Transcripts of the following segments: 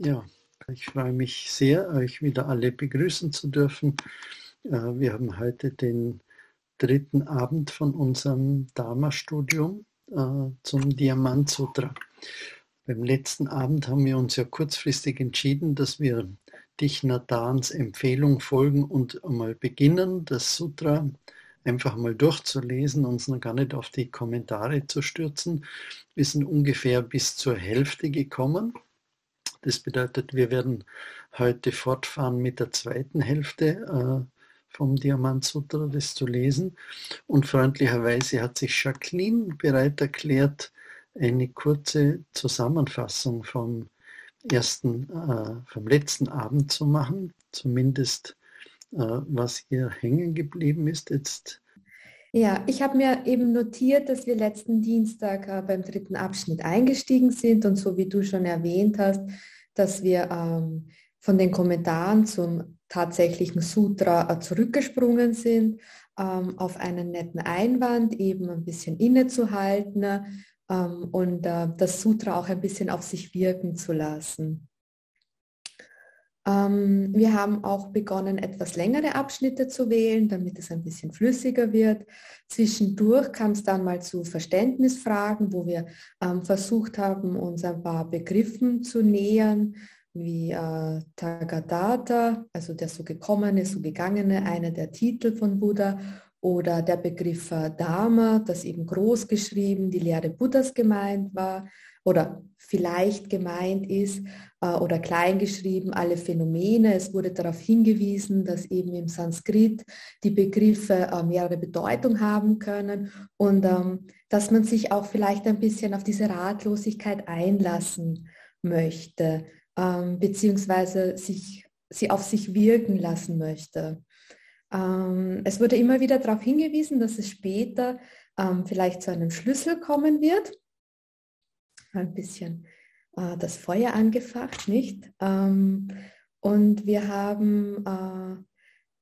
Ja, ich freue mich sehr, euch wieder alle begrüßen zu dürfen. Äh, wir haben heute den dritten Abend von unserem Dharma-Studium äh, zum Diamant Sutra. Beim letzten Abend haben wir uns ja kurzfristig entschieden, dass wir Dich Nathans Empfehlung folgen und einmal beginnen, das Sutra einfach mal durchzulesen, uns noch gar nicht auf die Kommentare zu stürzen. Wir sind ungefähr bis zur Hälfte gekommen. Das bedeutet, wir werden heute fortfahren mit der zweiten Hälfte äh, vom Diamant Sutra, das zu lesen. Und freundlicherweise hat sich Jacqueline bereit erklärt, eine kurze Zusammenfassung vom ersten, äh, vom letzten Abend zu machen, zumindest äh, was ihr hängen geblieben ist. Jetzt ja, ich habe mir eben notiert, dass wir letzten Dienstag äh, beim dritten Abschnitt eingestiegen sind und so wie du schon erwähnt hast, dass wir ähm, von den Kommentaren zum tatsächlichen Sutra äh, zurückgesprungen sind, ähm, auf einen netten Einwand eben ein bisschen innezuhalten ähm, und äh, das Sutra auch ein bisschen auf sich wirken zu lassen. Ähm, wir haben auch begonnen, etwas längere Abschnitte zu wählen, damit es ein bisschen flüssiger wird. Zwischendurch kam es dann mal zu Verständnisfragen, wo wir ähm, versucht haben, uns ein paar Begriffen zu nähern, wie äh, Tagadata, also der so gekommene, so gegangene, einer der Titel von Buddha, oder der Begriff äh, Dharma, das eben groß geschrieben die Lehre Buddhas gemeint war oder vielleicht gemeint ist äh, oder klein geschrieben alle Phänomene. Es wurde darauf hingewiesen, dass eben im Sanskrit die Begriffe äh, mehrere Bedeutung haben können und ähm, dass man sich auch vielleicht ein bisschen auf diese Ratlosigkeit einlassen möchte, ähm, beziehungsweise sich, sie auf sich wirken lassen möchte. Ähm, es wurde immer wieder darauf hingewiesen, dass es später ähm, vielleicht zu einem Schlüssel kommen wird. Ein bisschen äh, das Feuer angefacht, nicht? Ähm, und wir haben äh,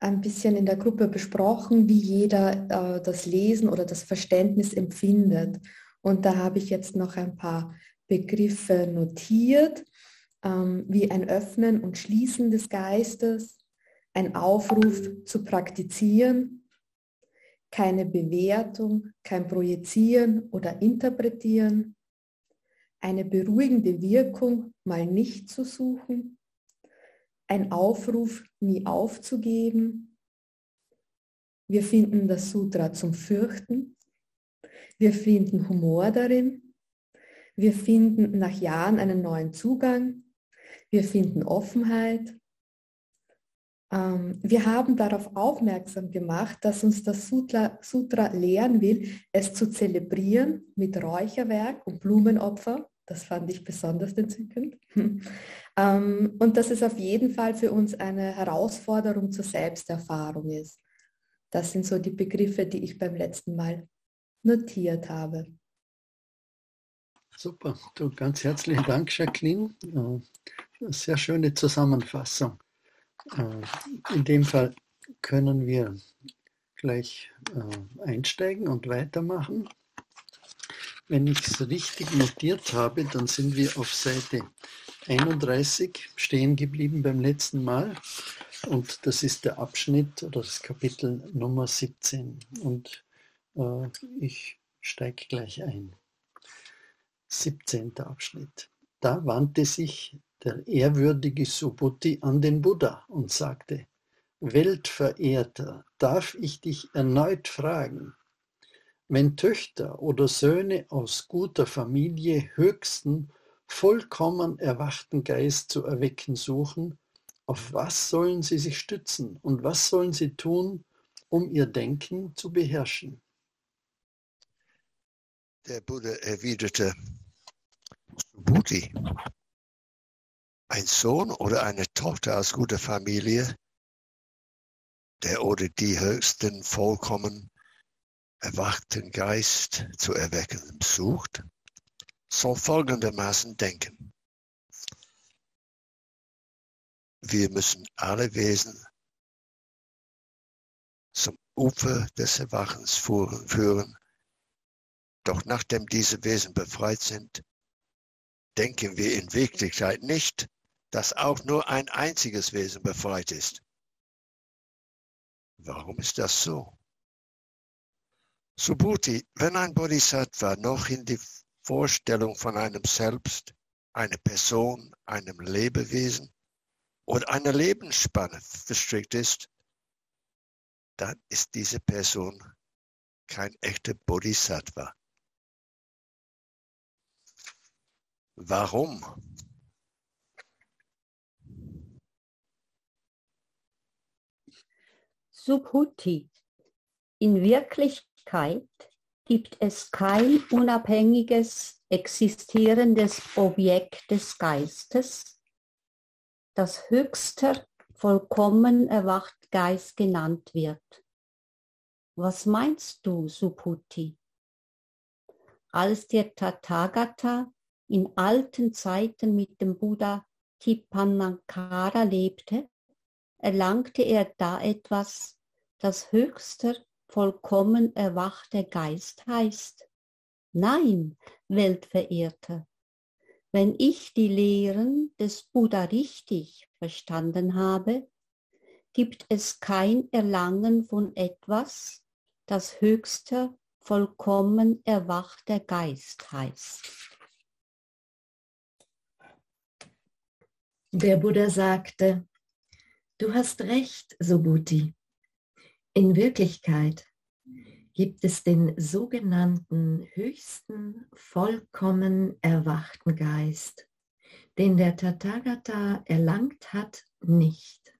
ein bisschen in der Gruppe besprochen, wie jeder äh, das Lesen oder das Verständnis empfindet. Und da habe ich jetzt noch ein paar Begriffe notiert, ähm, wie ein Öffnen und Schließen des Geistes, ein Aufruf zu praktizieren, keine Bewertung, kein Projizieren oder Interpretieren, eine beruhigende Wirkung mal nicht zu suchen, ein Aufruf nie aufzugeben. Wir finden das Sutra zum Fürchten. Wir finden Humor darin. Wir finden nach Jahren einen neuen Zugang. Wir finden Offenheit. Ähm, wir haben darauf aufmerksam gemacht, dass uns das Sutra, Sutra lehren will, es zu zelebrieren mit Räucherwerk und Blumenopfer. Das fand ich besonders entzückend. Ähm, und dass es auf jeden Fall für uns eine Herausforderung zur Selbsterfahrung ist. Das sind so die Begriffe, die ich beim letzten Mal notiert habe. Super, du, ganz herzlichen Dank, Jacqueline. Sehr schöne Zusammenfassung. Äh, in dem Fall können wir gleich äh, einsteigen und weitermachen. Wenn ich es richtig notiert habe, dann sind wir auf Seite 31 stehen geblieben beim letzten Mal. Und das ist der Abschnitt oder das Kapitel Nummer 17. Und äh, ich steige gleich ein. 17. Abschnitt. Da wandte sich der ehrwürdige Subhuti an den Buddha und sagte, Weltverehrter, darf ich dich erneut fragen, wenn Töchter oder Söhne aus guter Familie höchsten, vollkommen erwachten Geist zu erwecken suchen, auf was sollen sie sich stützen und was sollen sie tun, um ihr Denken zu beherrschen? Der Buddha erwiderte, Subhuti, ein Sohn oder eine Tochter aus guter Familie, der oder die höchsten vollkommen erwachten Geist zu erwecken sucht, soll folgendermaßen denken. Wir müssen alle Wesen zum Ufer des Erwachens führen, doch nachdem diese Wesen befreit sind, denken wir in Wirklichkeit nicht dass auch nur ein einziges Wesen befreit ist. Warum ist das so? Subhuti, wenn ein Bodhisattva noch in die Vorstellung von einem Selbst, einer Person, einem Lebewesen oder einer Lebensspanne verstrickt ist, dann ist diese Person kein echter Bodhisattva. Warum? Subhuti. In Wirklichkeit gibt es kein unabhängiges existierendes Objekt des Geistes, das höchster, vollkommen erwacht Geist genannt wird. Was meinst du, Subhuti? Als der Tathagata in alten Zeiten mit dem Buddha Tipanankara lebte, erlangte er da etwas, das höchster, vollkommen erwachte Geist heißt. Nein, Weltverehrter, wenn ich die Lehren des Buddha richtig verstanden habe, gibt es kein Erlangen von etwas, das höchster, vollkommen erwachter Geist heißt. Der Buddha sagte, du hast recht, Subhuti. In Wirklichkeit gibt es den sogenannten höchsten, vollkommen erwachten Geist, den der Tathagata erlangt hat, nicht.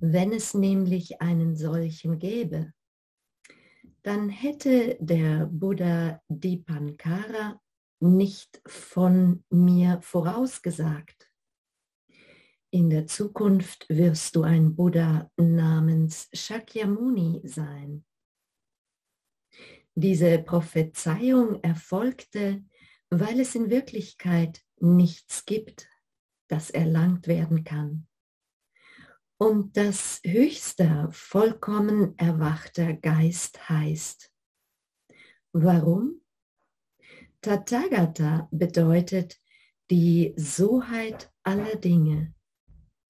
Wenn es nämlich einen solchen gäbe, dann hätte der Buddha Dipankara nicht von mir vorausgesagt. In der Zukunft wirst du ein Buddha namens Shakyamuni sein. Diese Prophezeiung erfolgte, weil es in Wirklichkeit nichts gibt, das erlangt werden kann. Und das höchste, vollkommen erwachter Geist heißt. Warum? Tathagata bedeutet die Soheit aller Dinge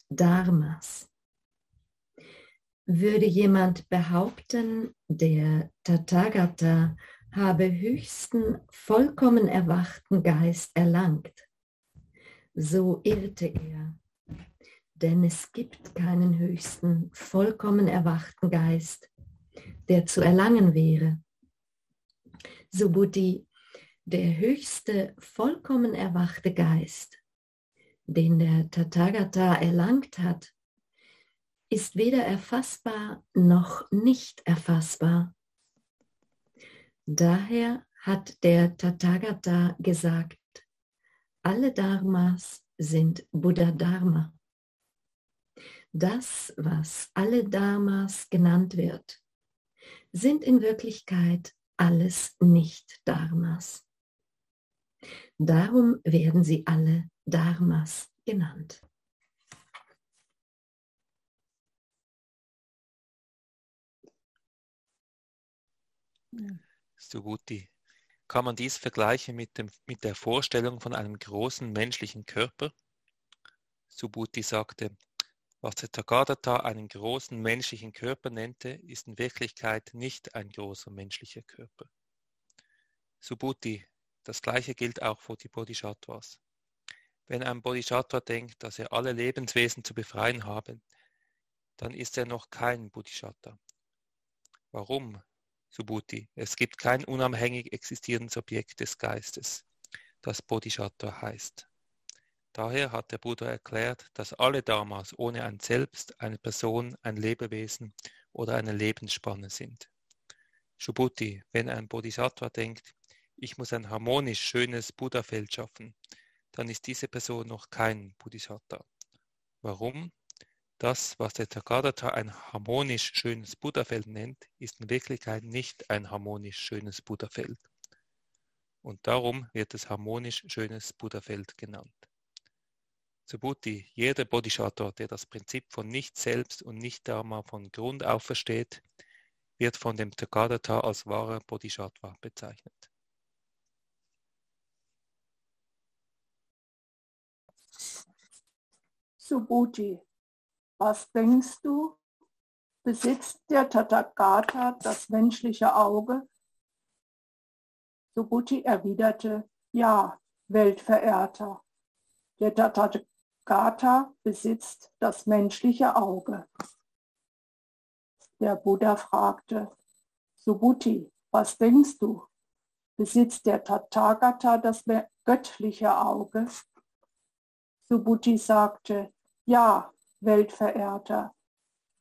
Dharmas. Würde jemand behaupten, der Tathagata habe höchsten, vollkommen erwachten Geist erlangt, so irrte er. Denn es gibt keinen höchsten, vollkommen erwachten Geist, der zu erlangen wäre. So Buddhi, der höchste, vollkommen erwachte Geist den der Tathagata erlangt hat, ist weder erfassbar noch nicht erfassbar. Daher hat der Tathagata gesagt, alle Dharmas sind Buddha Dharma. Das, was alle Dharmas genannt wird, sind in Wirklichkeit alles Nicht-Dharmas. Darum werden sie alle Dharmas genannt. Subhuti. Kann man dies vergleichen mit, dem, mit der Vorstellung von einem großen menschlichen Körper? Subhuti sagte, was der Tagadata einen großen menschlichen Körper nannte, ist in Wirklichkeit nicht ein großer menschlicher Körper. Subhuti, das gleiche gilt auch für die Bodhisattvas. Wenn ein Bodhisattva denkt, dass er alle Lebenswesen zu befreien habe, dann ist er noch kein Bodhisattva. Warum, Subhuti? Es gibt kein unabhängig existierendes Objekt des Geistes, das Bodhisattva heißt. Daher hat der Buddha erklärt, dass alle Dharmas ohne ein Selbst, eine Person, ein Lebewesen oder eine Lebensspanne sind. Subhuti, wenn ein Bodhisattva denkt, ich muss ein harmonisch schönes Buddha-Feld schaffen, dann ist diese Person noch kein Bodhisattva. Warum? Das, was der Tagadata ein harmonisch schönes Buddhafeld nennt, ist in Wirklichkeit nicht ein harmonisch schönes Buddhafeld. Und darum wird es harmonisch schönes Buddhafeld genannt. Subhuti, jeder Bodhisattva, der das Prinzip von Nicht-Selbst und Nicht-Dharma von Grund auf versteht, wird von dem Tagadata als wahrer Bodhisattva bezeichnet. Subhuti, was denkst du? Besitzt der Tathagata das menschliche Auge? Subhuti erwiderte, ja, Weltverehrter. Der Tathagata besitzt das menschliche Auge. Der Buddha fragte, Subhuti, was denkst du? Besitzt der Tathagata das göttliche Auge? Subhuti sagte, ja, Weltverehrter,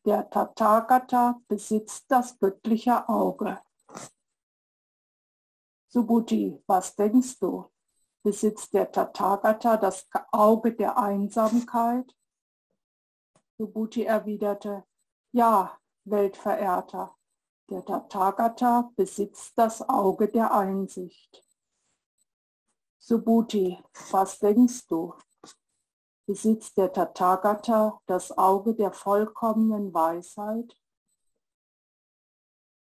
der Tathagata besitzt das göttliche Auge. Subhuti, was denkst du? Besitzt der Tathagata das Auge der Einsamkeit? Subhuti erwiderte, ja, Weltverehrter, der Tathagata besitzt das Auge der Einsicht. Subhuti, was denkst du? Besitzt der Tathagata das Auge der vollkommenen Weisheit?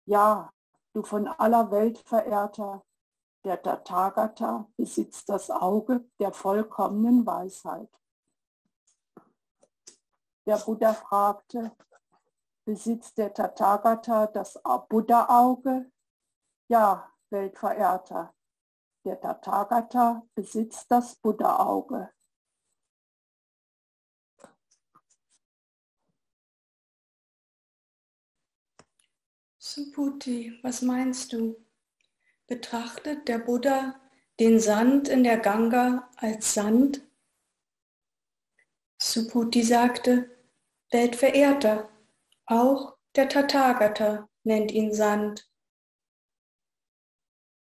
Ja, du von aller Welt verehrter, der Tathagata besitzt das Auge der vollkommenen Weisheit. Der Buddha fragte, Besitzt der Tathagata das Buddha-Auge? Ja, Weltverehrter, der Tathagata besitzt das Buddha-Auge. Subhuti, was meinst du? Betrachtet der Buddha den Sand in der Ganga als Sand? Subhuti sagte, Weltverehrter, auch der Tathagata nennt ihn Sand.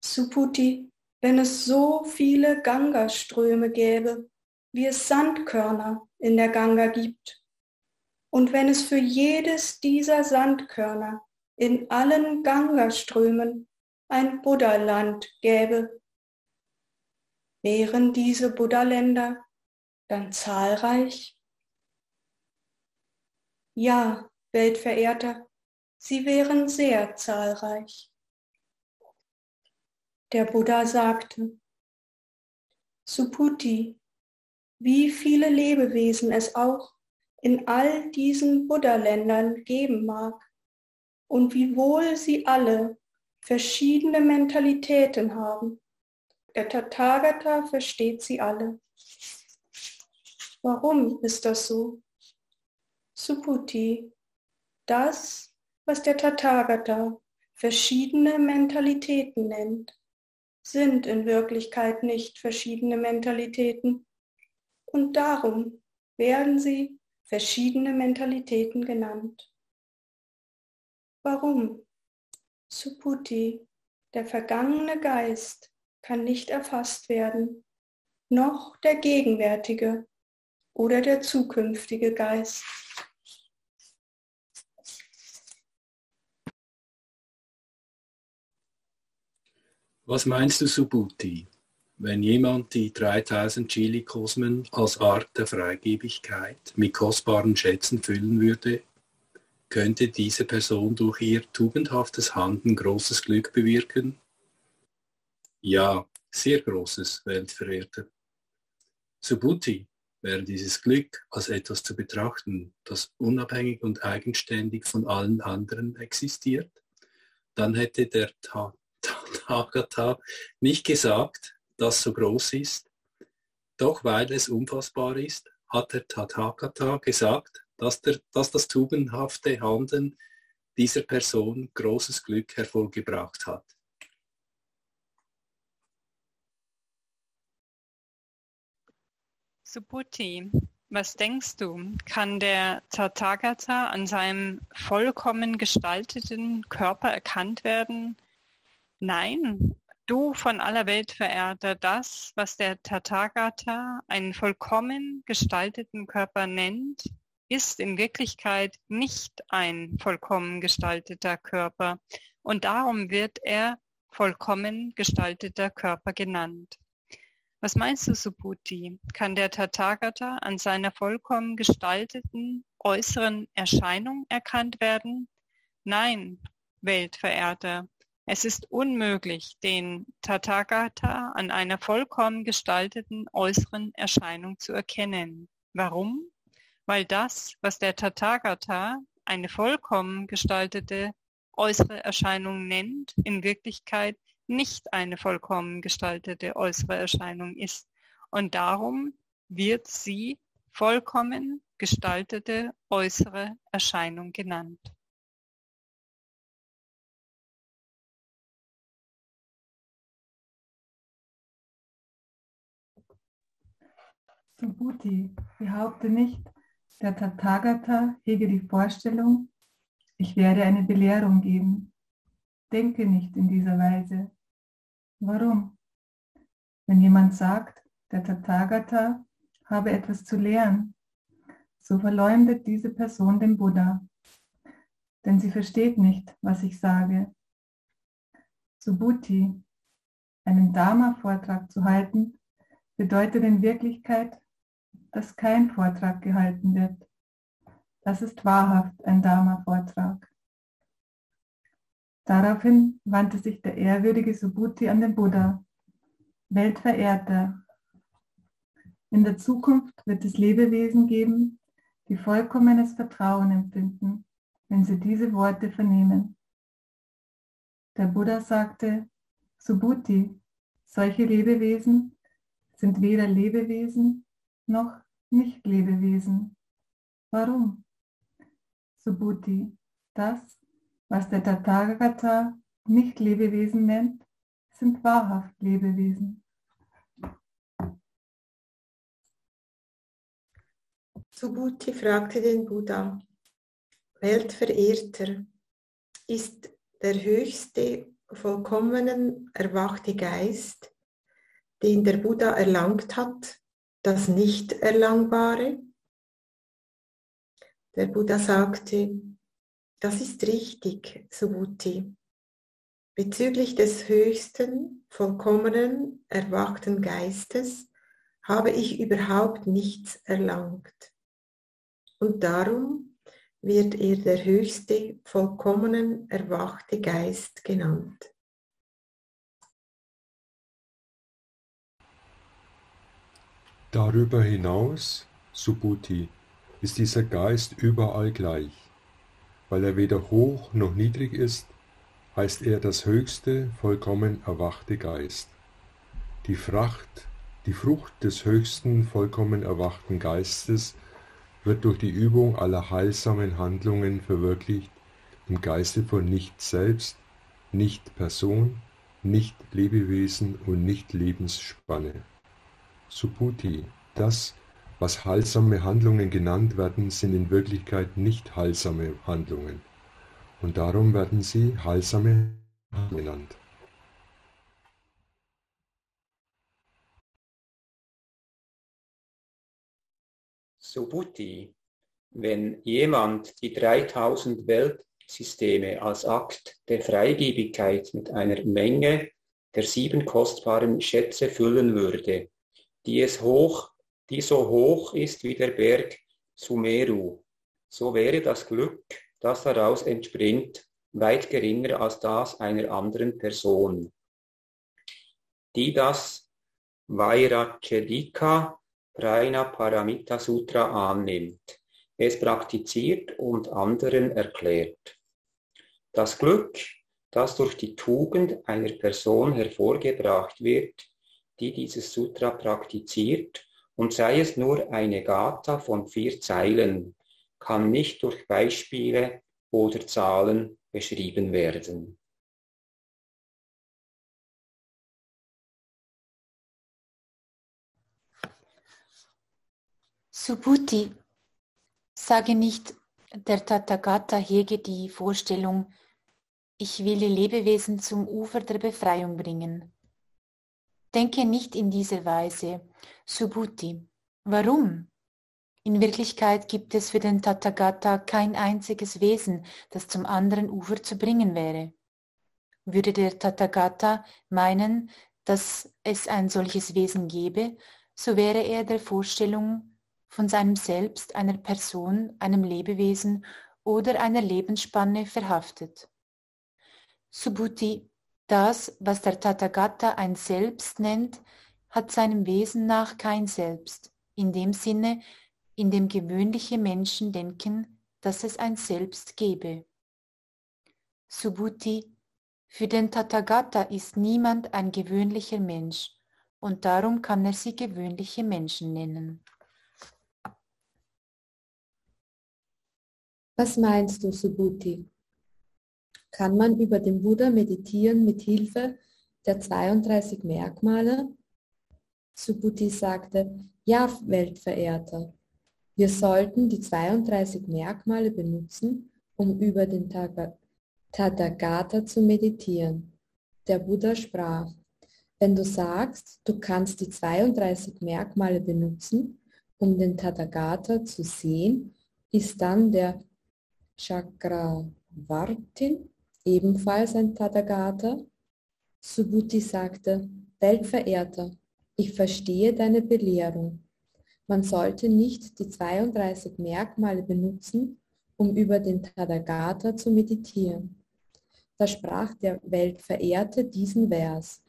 Subhuti, wenn es so viele Ganga-Ströme gäbe, wie es Sandkörner in der Ganga gibt, und wenn es für jedes dieser Sandkörner in allen Ganga-Strömen ein Buddha-Land gäbe, wären diese Buddha-Länder dann zahlreich? Ja, Weltverehrter, sie wären sehr zahlreich. Der Buddha sagte, Subhuti, wie viele Lebewesen es auch in all diesen Buddha-Ländern geben mag und wie wohl sie alle verschiedene Mentalitäten haben. Der Tathagata versteht sie alle. Warum ist das so? Subhuti, das, was der Tathagata verschiedene Mentalitäten nennt, sind in Wirklichkeit nicht verschiedene Mentalitäten und darum werden sie verschiedene Mentalitäten genannt. Warum? Suputi, der vergangene Geist, kann nicht erfasst werden, noch der gegenwärtige oder der zukünftige Geist. Was meinst du, Subhuti, wenn jemand die 3000 Chili-Kosmen als Art der Freigebigkeit mit kostbaren Schätzen füllen würde, könnte diese Person durch ihr tugendhaftes Handeln großes Glück bewirken? Ja, sehr großes, Weltverehrter. Subhuti, wäre dieses Glück als etwas zu betrachten, das unabhängig und eigenständig von allen anderen existiert, dann hätte der Tag Tathagata nicht gesagt, dass so groß ist. Doch weil es unfassbar ist, hat der Tathagata gesagt, dass, der, dass das tugendhafte Handeln dieser Person großes Glück hervorgebracht hat. Subhuti, was denkst du, kann der Tathagata an seinem vollkommen gestalteten Körper erkannt werden, Nein, du von aller Welt Verehrter, das, was der Tathagata einen vollkommen gestalteten Körper nennt, ist in Wirklichkeit nicht ein vollkommen gestalteter Körper und darum wird er vollkommen gestalteter Körper genannt. Was meinst du, Subhuti? Kann der Tathagata an seiner vollkommen gestalteten äußeren Erscheinung erkannt werden? Nein, Weltverehrter, es ist unmöglich, den Tathagata an einer vollkommen gestalteten äußeren Erscheinung zu erkennen. Warum? Weil das, was der Tathagata eine vollkommen gestaltete äußere Erscheinung nennt, in Wirklichkeit nicht eine vollkommen gestaltete äußere Erscheinung ist. Und darum wird sie vollkommen gestaltete äußere Erscheinung genannt. Subhuti behaupte nicht, der Tathagata hege die Vorstellung, ich werde eine Belehrung geben. Denke nicht in dieser Weise. Warum? Wenn jemand sagt, der Tathagata habe etwas zu lehren, so verleumdet diese Person den Buddha, denn sie versteht nicht, was ich sage. Subhuti, einen Dharma-Vortrag zu halten, bedeutet in Wirklichkeit dass kein Vortrag gehalten wird. Das ist wahrhaft ein Dharma-Vortrag. Daraufhin wandte sich der ehrwürdige Subhuti an den Buddha. Weltverehrter, in der Zukunft wird es Lebewesen geben, die vollkommenes Vertrauen empfinden, wenn sie diese Worte vernehmen. Der Buddha sagte, Subhuti, solche Lebewesen sind weder Lebewesen noch nicht-Lebewesen. Warum? Subhuti, das, was der Tathagata Nicht-Lebewesen nennt, sind wahrhaft Lebewesen. Subhuti fragte den Buddha, Weltverehrter, ist der höchste, vollkommenen, erwachte Geist, den der Buddha erlangt hat, das Nicht-Erlangbare. Der Buddha sagte, das ist richtig, Subhuti. Bezüglich des höchsten, vollkommenen, erwachten Geistes habe ich überhaupt nichts erlangt. Und darum wird er der höchste, vollkommenen, erwachte Geist genannt. Darüber hinaus, Subhuti, ist dieser Geist überall gleich. Weil er weder hoch noch niedrig ist, heißt er das höchste, vollkommen erwachte Geist. Die Fracht, die Frucht des höchsten, vollkommen erwachten Geistes wird durch die Übung aller heilsamen Handlungen verwirklicht im Geiste von Nicht-Selbst, Nicht-Person, Nicht-Lebewesen und Nicht-Lebensspanne. Subhuti: Das, was heilsame Handlungen genannt werden, sind in Wirklichkeit nicht heilsame Handlungen, und darum werden sie heilsame Handlungen genannt. Subhuti, wenn jemand die 3000 Weltsysteme als Akt der Freigebigkeit mit einer Menge der sieben kostbaren Schätze füllen würde, die es hoch, die so hoch ist wie der Berg Sumeru. So wäre das Glück, das daraus entspringt, weit geringer als das einer anderen Person, die das Vairachedika Praina Paramita Sutra annimmt, es praktiziert und anderen erklärt. Das Glück, das durch die Tugend einer Person hervorgebracht wird, die dieses Sutra praktiziert, und sei es nur eine Gata von vier Zeilen, kann nicht durch Beispiele oder Zahlen beschrieben werden. Subhuti, sage nicht, der Tathagata hege die Vorstellung, ich will die Lebewesen zum Ufer der Befreiung bringen. Denke nicht in dieser Weise, Subhuti. Warum? In Wirklichkeit gibt es für den Tathagata kein einziges Wesen, das zum anderen Ufer zu bringen wäre. Würde der Tathagata meinen, dass es ein solches Wesen gäbe, so wäre er der Vorstellung von seinem Selbst, einer Person, einem Lebewesen oder einer Lebensspanne verhaftet. Subhuti das, was der Tathagata ein Selbst nennt, hat seinem Wesen nach kein Selbst, in dem Sinne, indem gewöhnliche Menschen denken, dass es ein Selbst gebe. Subhuti, für den Tathagata ist niemand ein gewöhnlicher Mensch und darum kann er sie gewöhnliche Menschen nennen. Was meinst du, Subhuti? Kann man über den Buddha meditieren mit Hilfe der 32 Merkmale? Subhuti sagte, ja, Weltverehrter, wir sollten die 32 Merkmale benutzen, um über den Tathagata zu meditieren. Der Buddha sprach, wenn du sagst, du kannst die 32 Merkmale benutzen, um den Tathagata zu sehen, ist dann der Chakravartin ebenfalls ein Tathagata? Subhuti sagte, Weltverehrter, ich verstehe deine Belehrung. Man sollte nicht die 32 Merkmale benutzen, um über den Tathagata zu meditieren. Da sprach der Weltverehrte diesen Vers.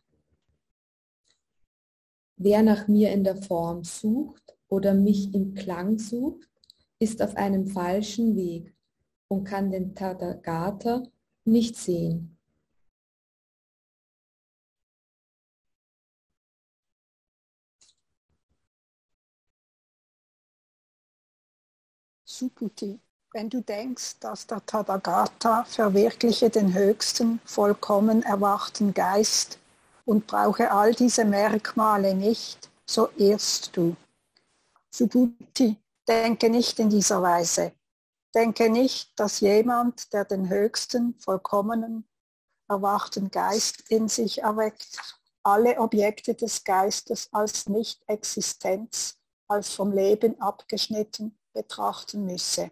Wer nach mir in der Form sucht oder mich im Klang sucht, ist auf einem falschen Weg und kann den Tathagata nicht sehen. Suputi wenn du denkst, dass der Tathagata verwirkliche den höchsten, vollkommen erwachten Geist und brauche all diese Merkmale nicht, so irrst du. Subhuti, denke nicht in dieser Weise. Denke nicht, dass jemand, der den höchsten, vollkommenen, erwachten Geist in sich erweckt, alle Objekte des Geistes als Nicht-Existenz, als vom Leben abgeschnitten betrachten müsse.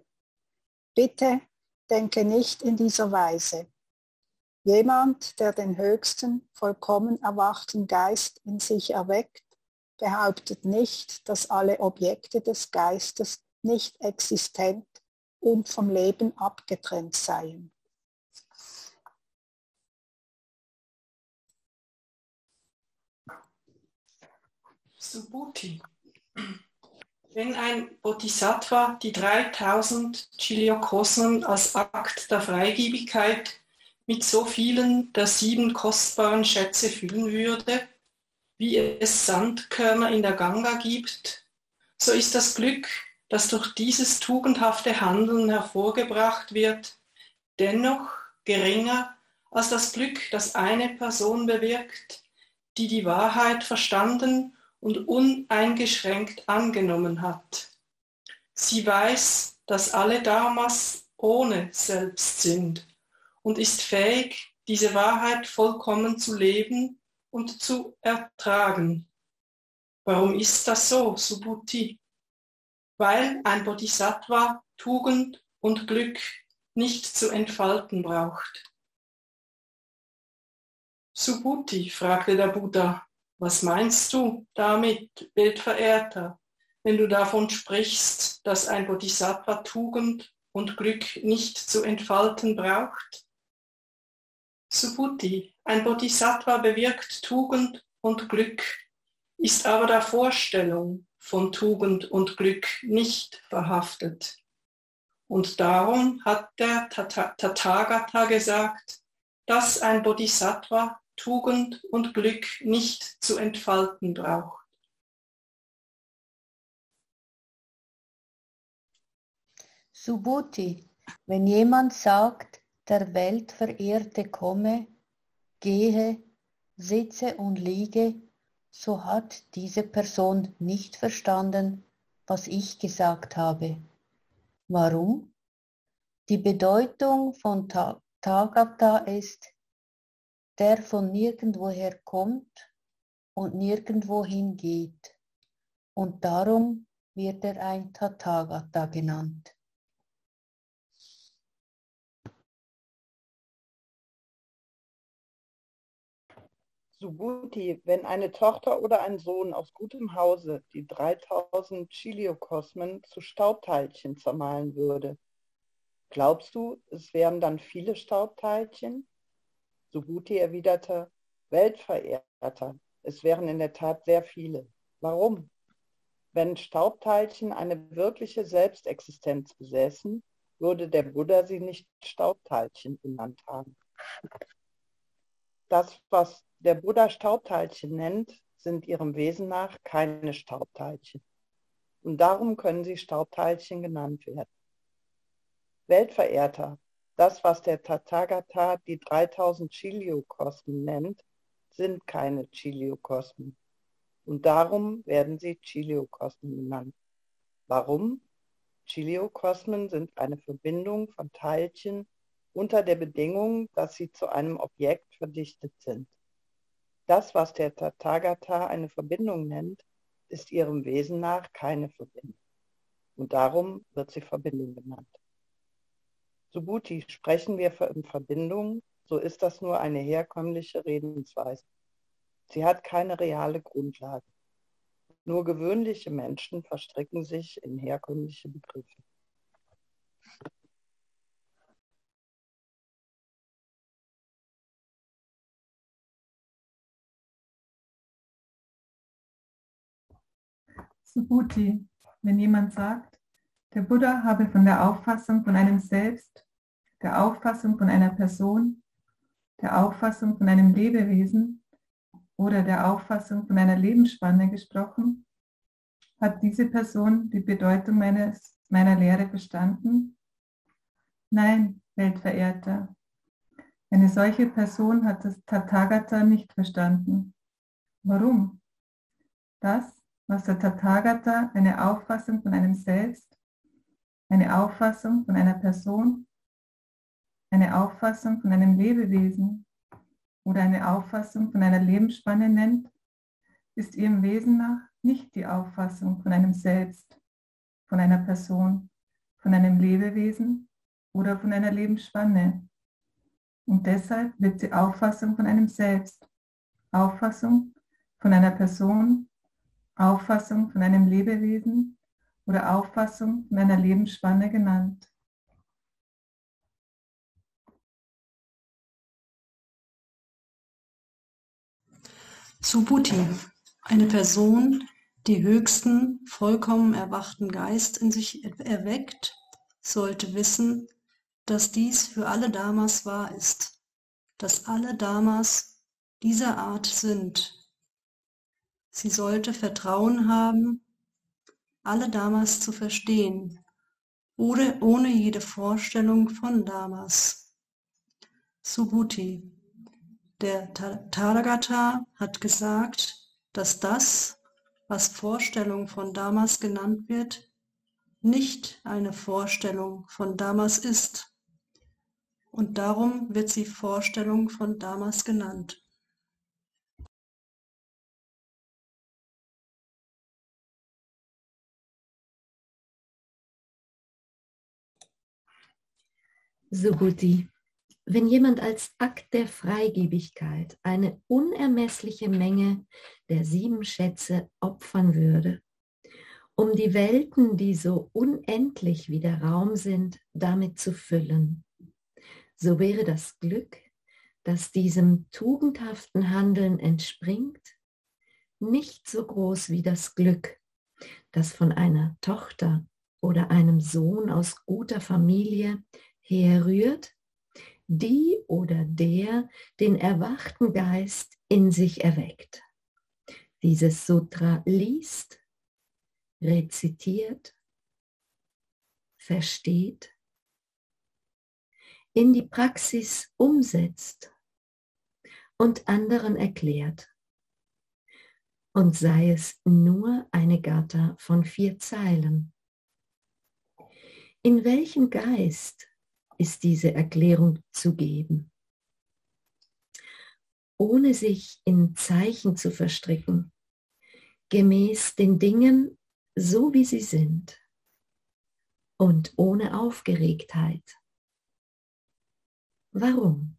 Bitte denke nicht in dieser Weise. Jemand, der den höchsten, vollkommen erwachten Geist in sich erweckt, behauptet nicht, dass alle Objekte des Geistes nicht existent und vom Leben abgetrennt seien. Subhuti. Wenn ein Bodhisattva die 3000 Chiliokosmen als Akt der Freigebigkeit mit so vielen der sieben kostbaren Schätze füllen würde, wie es Sandkörner in der Ganga gibt, so ist das Glück, das durch dieses tugendhafte Handeln hervorgebracht wird, dennoch geringer als das Glück, das eine Person bewirkt, die die Wahrheit verstanden und uneingeschränkt angenommen hat. Sie weiß, dass alle Dharmas ohne Selbst sind und ist fähig, diese Wahrheit vollkommen zu leben und zu ertragen. Warum ist das so, Subhuti? Weil ein Bodhisattva Tugend und Glück nicht zu entfalten braucht. Subhuti, fragte der Buddha, was meinst du damit, Weltverehrter, wenn du davon sprichst, dass ein Bodhisattva Tugend und Glück nicht zu entfalten braucht? Subhuti, ein Bodhisattva bewirkt Tugend und Glück, ist aber der Vorstellung von Tugend und Glück nicht verhaftet. Und darum hat der Tathagata gesagt, dass ein Bodhisattva Tugend und Glück nicht zu entfalten braucht. Subhuti, wenn jemand sagt, der Weltverehrte komme, gehe, sitze und liege, so hat diese Person nicht verstanden, was ich gesagt habe. Warum? Die Bedeutung von Tagata ist, der von nirgendwoher kommt und nirgendwohin geht. Und darum wird er ein Tathagata genannt. Subhuti, wenn eine Tochter oder ein Sohn aus gutem Hause die 3000 Chiliokosmen zu Staubteilchen zermahlen würde, glaubst du, es wären dann viele Staubteilchen? Subhuti erwiderte, Weltverehrter, es wären in der Tat sehr viele. Warum? Wenn Staubteilchen eine wirkliche Selbstexistenz besäßen, würde der Buddha sie nicht Staubteilchen genannt haben. Das, was der Buddha Staubteilchen nennt, sind ihrem Wesen nach keine Staubteilchen. Und darum können sie Staubteilchen genannt werden. Weltverehrter, das, was der Tathagata die 3000 Chiliokosmen nennt, sind keine Chiliokosmen. Und darum werden sie Chiliokosmen genannt. Warum? Chiliokosmen sind eine Verbindung von Teilchen unter der Bedingung, dass sie zu einem Objekt verdichtet sind. Das, was der Tathagata eine Verbindung nennt, ist ihrem Wesen nach keine Verbindung. Und darum wird sie Verbindung genannt. Subhuti, sprechen wir in Verbindung, so ist das nur eine herkömmliche Redensweise. Sie hat keine reale Grundlage. Nur gewöhnliche Menschen verstricken sich in herkömmliche Begriffe. Subhuti, wenn jemand sagt, der Buddha habe von der Auffassung von einem Selbst, der Auffassung von einer Person, der Auffassung von einem Lebewesen oder der Auffassung von einer Lebensspanne gesprochen, hat diese Person die Bedeutung meines, meiner Lehre verstanden? Nein, Weltverehrter. Eine solche Person hat das Tathagata nicht verstanden. Warum? Das, was der Tathagata eine Auffassung von einem Selbst, eine Auffassung von einer Person, eine Auffassung von einem Lebewesen oder eine Auffassung von einer Lebensspanne nennt, ist ihrem Wesen nach nicht die Auffassung von einem Selbst, von einer Person, von einem Lebewesen oder von einer Lebensspanne. Und deshalb wird sie Auffassung von einem Selbst, Auffassung von einer Person Auffassung von einem Lebewesen oder Auffassung von einer Lebensspanne genannt. Subhuti, eine Person, die höchsten, vollkommen erwachten Geist in sich erweckt, sollte wissen, dass dies für alle Damas wahr ist, dass alle Damas dieser Art sind Sie sollte Vertrauen haben, alle Damas zu verstehen, oder ohne jede Vorstellung von Damas. Subhuti. Der Tathagata hat gesagt, dass das, was Vorstellung von Damas genannt wird, nicht eine Vorstellung von Damas ist. Und darum wird sie Vorstellung von Damas genannt. Subhuti. Wenn jemand als Akt der Freigebigkeit eine unermessliche Menge der sieben Schätze opfern würde, um die Welten, die so unendlich wie der Raum sind, damit zu füllen, so wäre das Glück, das diesem tugendhaften Handeln entspringt, nicht so groß wie das Glück, das von einer Tochter oder einem Sohn aus guter Familie herrührt, die oder der den erwachten Geist in sich erweckt. Dieses Sutra liest, rezitiert, versteht, in die Praxis umsetzt und anderen erklärt. Und sei es nur eine Gatter von vier Zeilen. In welchem Geist ist diese Erklärung zu geben. Ohne sich in Zeichen zu verstricken, gemäß den Dingen so wie sie sind und ohne Aufgeregtheit. Warum?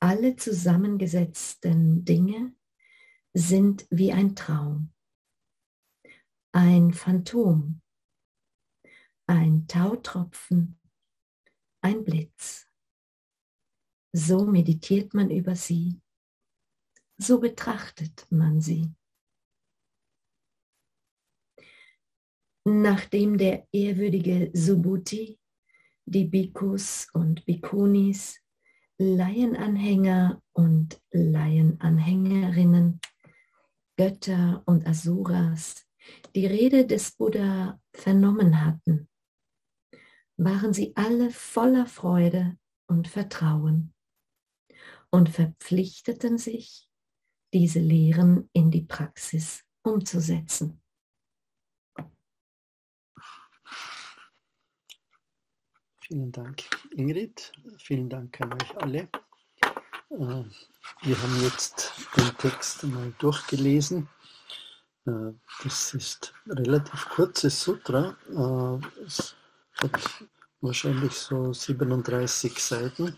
Alle zusammengesetzten Dinge sind wie ein Traum, ein Phantom, ein Tautropfen ein Blitz. So meditiert man über sie, so betrachtet man sie. nachdem der ehrwürdige Subhuti, die Bhikkhus und Bhikkhunis, Laienanhänger und Laienanhängerinnen, Götter und Asuras die Rede des Buddha vernommen hatten, waren sie alle voller Freude und Vertrauen und verpflichteten sich, diese Lehren in die Praxis umzusetzen. Vielen Dank, Ingrid. Vielen Dank an euch alle. Äh, wir haben jetzt den Text mal durchgelesen. Äh, das ist ein relativ kurzes Sutra. Äh, es hat wahrscheinlich so 37 Seiten.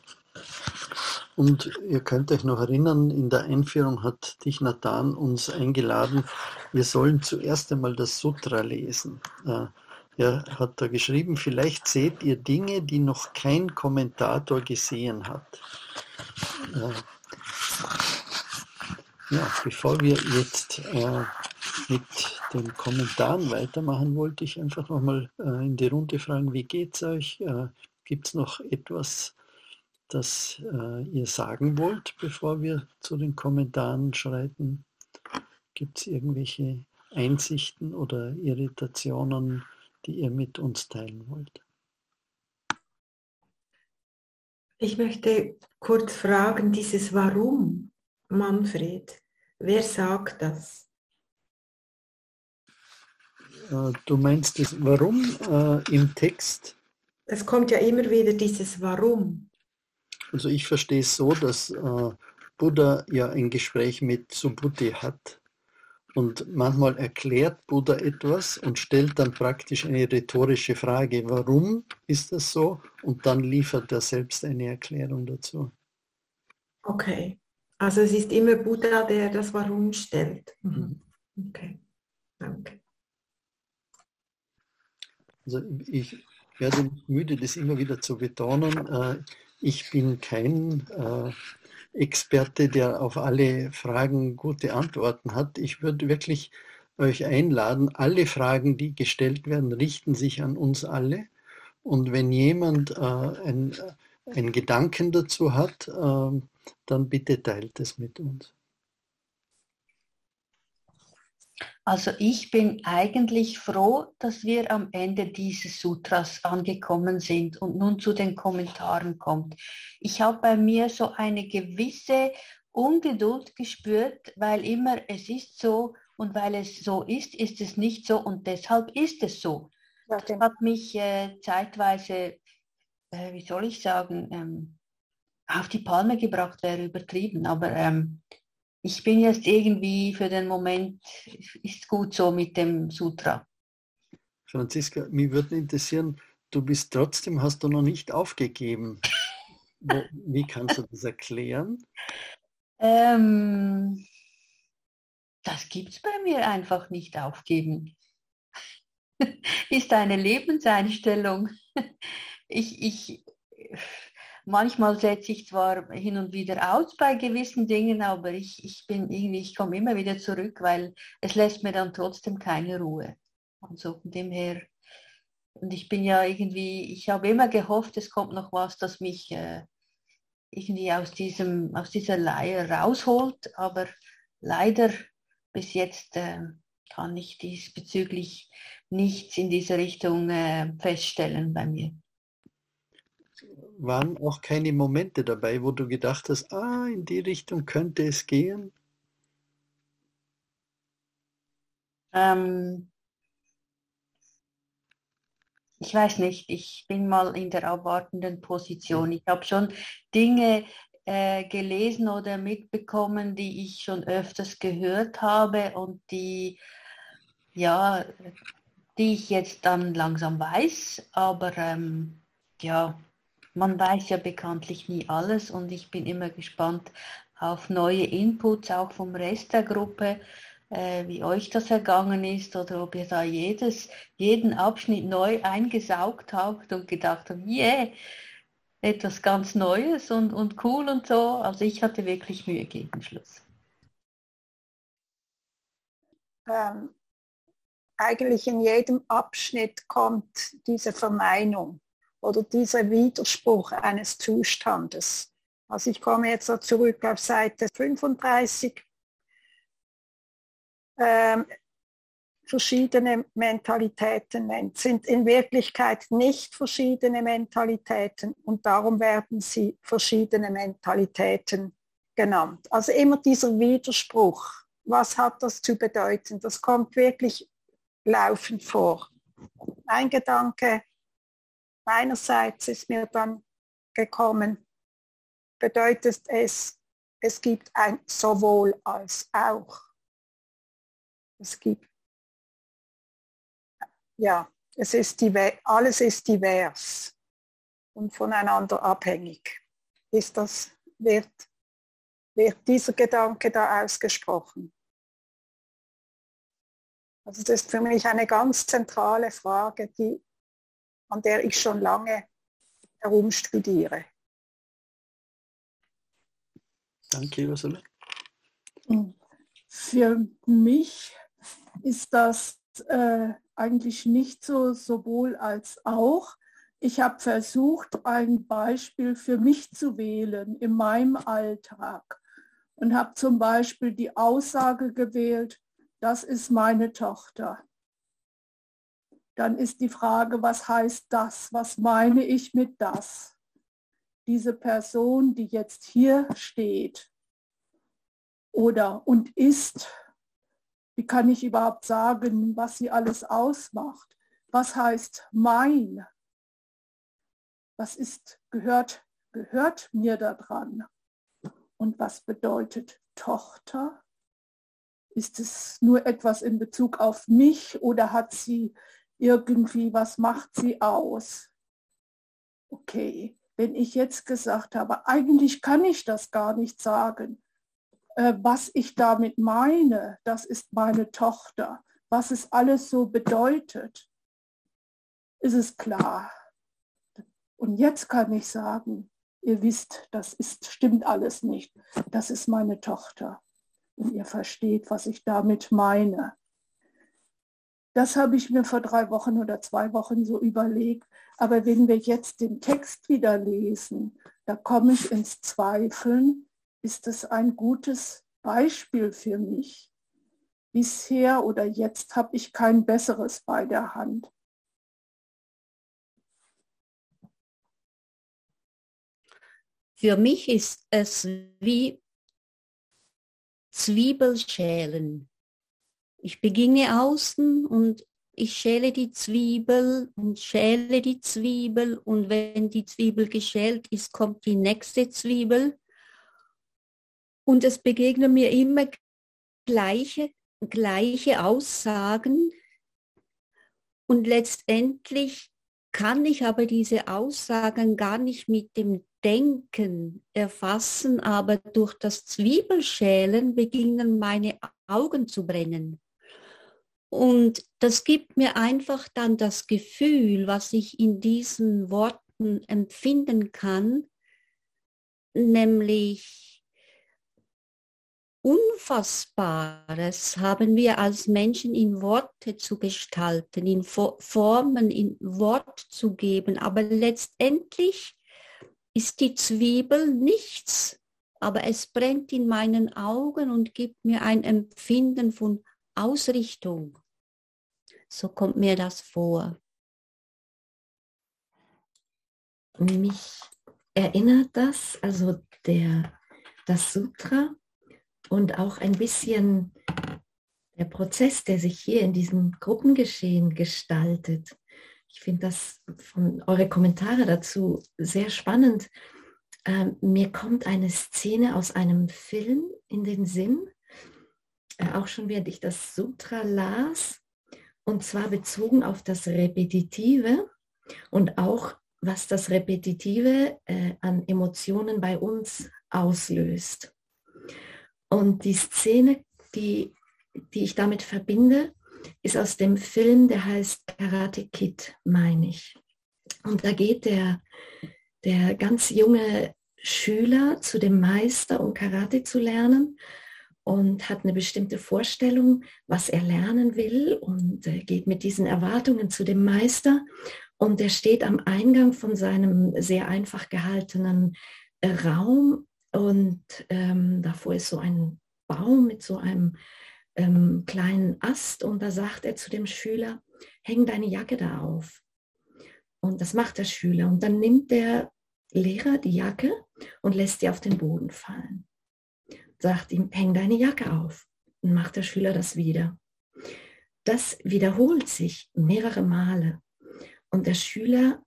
Und ihr könnt euch noch erinnern, in der Einführung hat dich Nathan uns eingeladen, wir sollen zuerst einmal das Sutra lesen. Äh, er hat da geschrieben, vielleicht seht ihr Dinge, die noch kein Kommentator gesehen hat. Ja, bevor wir jetzt äh, mit den Kommentaren weitermachen, wollte ich einfach nochmal äh, in die Runde fragen, wie geht es euch? Äh, Gibt es noch etwas, das äh, ihr sagen wollt, bevor wir zu den Kommentaren schreiten? Gibt es irgendwelche Einsichten oder Irritationen, die ihr mit uns teilen wollt? Ich möchte kurz fragen, dieses Warum, Manfred, wer sagt das? Äh, du meinst das Warum äh, im Text? Es kommt ja immer wieder dieses Warum. Also ich verstehe es so, dass äh, Buddha ja ein Gespräch mit Subhuti hat und manchmal erklärt Buddha etwas und stellt dann praktisch eine rhetorische Frage, warum ist das so? Und dann liefert er selbst eine Erklärung dazu. Okay, also es ist immer Buddha, der das Warum stellt. Mhm. Okay, danke. Also ich werde müde, das immer wieder zu betonen. Äh, ich bin kein äh, Experte, der auf alle Fragen gute Antworten hat. Ich würde wirklich euch einladen, alle Fragen, die gestellt werden, richten sich an uns alle. Und wenn jemand äh, ein, einen Gedanken dazu hat, dann bitte teilt es mit uns. Also ich bin eigentlich froh, dass wir am Ende dieses Sutras angekommen sind und nun zu den Kommentaren kommt. Ich habe bei mir so eine gewisse Ungeduld gespürt, weil immer es ist so und weil es so ist, ist es nicht so und deshalb ist es so. Das hat mich äh, zeitweise, äh, wie soll ich sagen, ähm, auf die Palme gebracht, wäre übertrieben, aber ähm, ich bin jetzt irgendwie für den Moment, ist gut so mit dem Sutra. Franziska, mich würde interessieren, du bist trotzdem, hast du noch nicht aufgegeben. Wie kannst du das erklären? Ähm, das gibt es bei mir einfach nicht aufgeben. ist eine Lebenseinstellung. Ich, ich, Manchmal setze ich zwar hin und wieder aus bei gewissen Dingen, aber ich, ich bin irgendwie, ich komme immer wieder zurück, weil es lässt mir dann trotzdem keine Ruhe. Und so von dem her, und ich bin ja irgendwie, ich habe immer gehofft, es kommt noch was, das mich äh, irgendwie aus, diesem, aus dieser Leihe rausholt, aber leider bis jetzt äh, kann ich diesbezüglich nichts in diese Richtung äh, feststellen bei mir waren auch keine Momente dabei, wo du gedacht hast, ah, in die Richtung könnte es gehen? Ähm, ich weiß nicht, ich bin mal in der abwartenden Position. Ich habe schon Dinge äh, gelesen oder mitbekommen, die ich schon öfters gehört habe und die, ja, die ich jetzt dann langsam weiß, aber ähm, ja, man weiß ja bekanntlich nie alles und ich bin immer gespannt auf neue Inputs, auch vom Rest der Gruppe, äh, wie euch das ergangen ist oder ob ihr da jedes, jeden Abschnitt neu eingesaugt habt und gedacht habt, yeah, etwas ganz Neues und, und cool und so. Also ich hatte wirklich Mühe gegen Schluss. Ähm, eigentlich in jedem Abschnitt kommt diese Verneinung oder dieser Widerspruch eines Zustandes. Also ich komme jetzt so zurück auf Seite 35. Ähm, verschiedene Mentalitäten nennt, sind in Wirklichkeit nicht verschiedene Mentalitäten und darum werden sie verschiedene Mentalitäten genannt. Also immer dieser Widerspruch. Was hat das zu bedeuten? Das kommt wirklich laufend vor. Ein Gedanke meinerseits ist mir dann gekommen, bedeutet es, es gibt ein sowohl als auch. Es gibt, ja, es ist alles ist divers und voneinander abhängig. Ist das, wird, wird dieser Gedanke da ausgesprochen? Also das ist für mich eine ganz zentrale Frage, die, an der ich schon lange herumstudiere. Danke, Ursula. Für mich ist das äh, eigentlich nicht so sowohl als auch. Ich habe versucht, ein Beispiel für mich zu wählen in meinem Alltag und habe zum Beispiel die Aussage gewählt, das ist meine Tochter. Dann ist die Frage, was heißt das? Was meine ich mit das? Diese Person, die jetzt hier steht oder und ist, wie kann ich überhaupt sagen, was sie alles ausmacht? Was heißt mein? Was ist, gehört, gehört mir daran? Und was bedeutet Tochter? Ist es nur etwas in Bezug auf mich oder hat sie irgendwie, was macht sie aus? Okay, wenn ich jetzt gesagt habe, eigentlich kann ich das gar nicht sagen, äh, was ich damit meine, das ist meine Tochter, was es alles so bedeutet, ist es klar. Und jetzt kann ich sagen, ihr wisst, das ist, stimmt alles nicht. Das ist meine Tochter und ihr versteht, was ich damit meine. Das habe ich mir vor drei Wochen oder zwei Wochen so überlegt. Aber wenn wir jetzt den Text wieder lesen, da komme ich ins Zweifeln, ist es ein gutes Beispiel für mich. Bisher oder jetzt habe ich kein besseres bei der Hand. Für mich ist es wie Zwiebelschälen. Ich beginne außen und ich schäle die Zwiebel und schäle die Zwiebel und wenn die Zwiebel geschält ist, kommt die nächste Zwiebel und es begegnen mir immer gleiche, gleiche Aussagen und letztendlich kann ich aber diese Aussagen gar nicht mit dem Denken erfassen, aber durch das Zwiebelschälen beginnen meine Augen zu brennen. Und das gibt mir einfach dann das Gefühl, was ich in diesen Worten empfinden kann, nämlich Unfassbares haben wir als Menschen in Worte zu gestalten, in Formen, in Wort zu geben. Aber letztendlich ist die Zwiebel nichts, aber es brennt in meinen Augen und gibt mir ein Empfinden von Ausrichtung. So kommt mir das vor. Mich erinnert das, also der, das Sutra, und auch ein bisschen der Prozess, der sich hier in diesem Gruppengeschehen gestaltet. Ich finde das von eure Kommentare dazu sehr spannend. Ähm, mir kommt eine Szene aus einem Film in den Sinn, äh, auch schon während ich das Sutra las, und zwar bezogen auf das Repetitive und auch was das Repetitive äh, an Emotionen bei uns auslöst. Und die Szene, die, die ich damit verbinde, ist aus dem Film, der heißt Karate Kid, meine ich. Und da geht der, der ganz junge Schüler zu dem Meister, um Karate zu lernen. Und hat eine bestimmte Vorstellung, was er lernen will und äh, geht mit diesen Erwartungen zu dem Meister. Und er steht am Eingang von seinem sehr einfach gehaltenen äh, Raum und ähm, davor ist so ein Baum mit so einem ähm, kleinen Ast und da sagt er zu dem Schüler, häng deine Jacke da auf. Und das macht der Schüler und dann nimmt der Lehrer die Jacke und lässt sie auf den Boden fallen. Sagt ihm, häng deine Jacke auf. Und macht der Schüler das wieder. Das wiederholt sich mehrere Male. Und der Schüler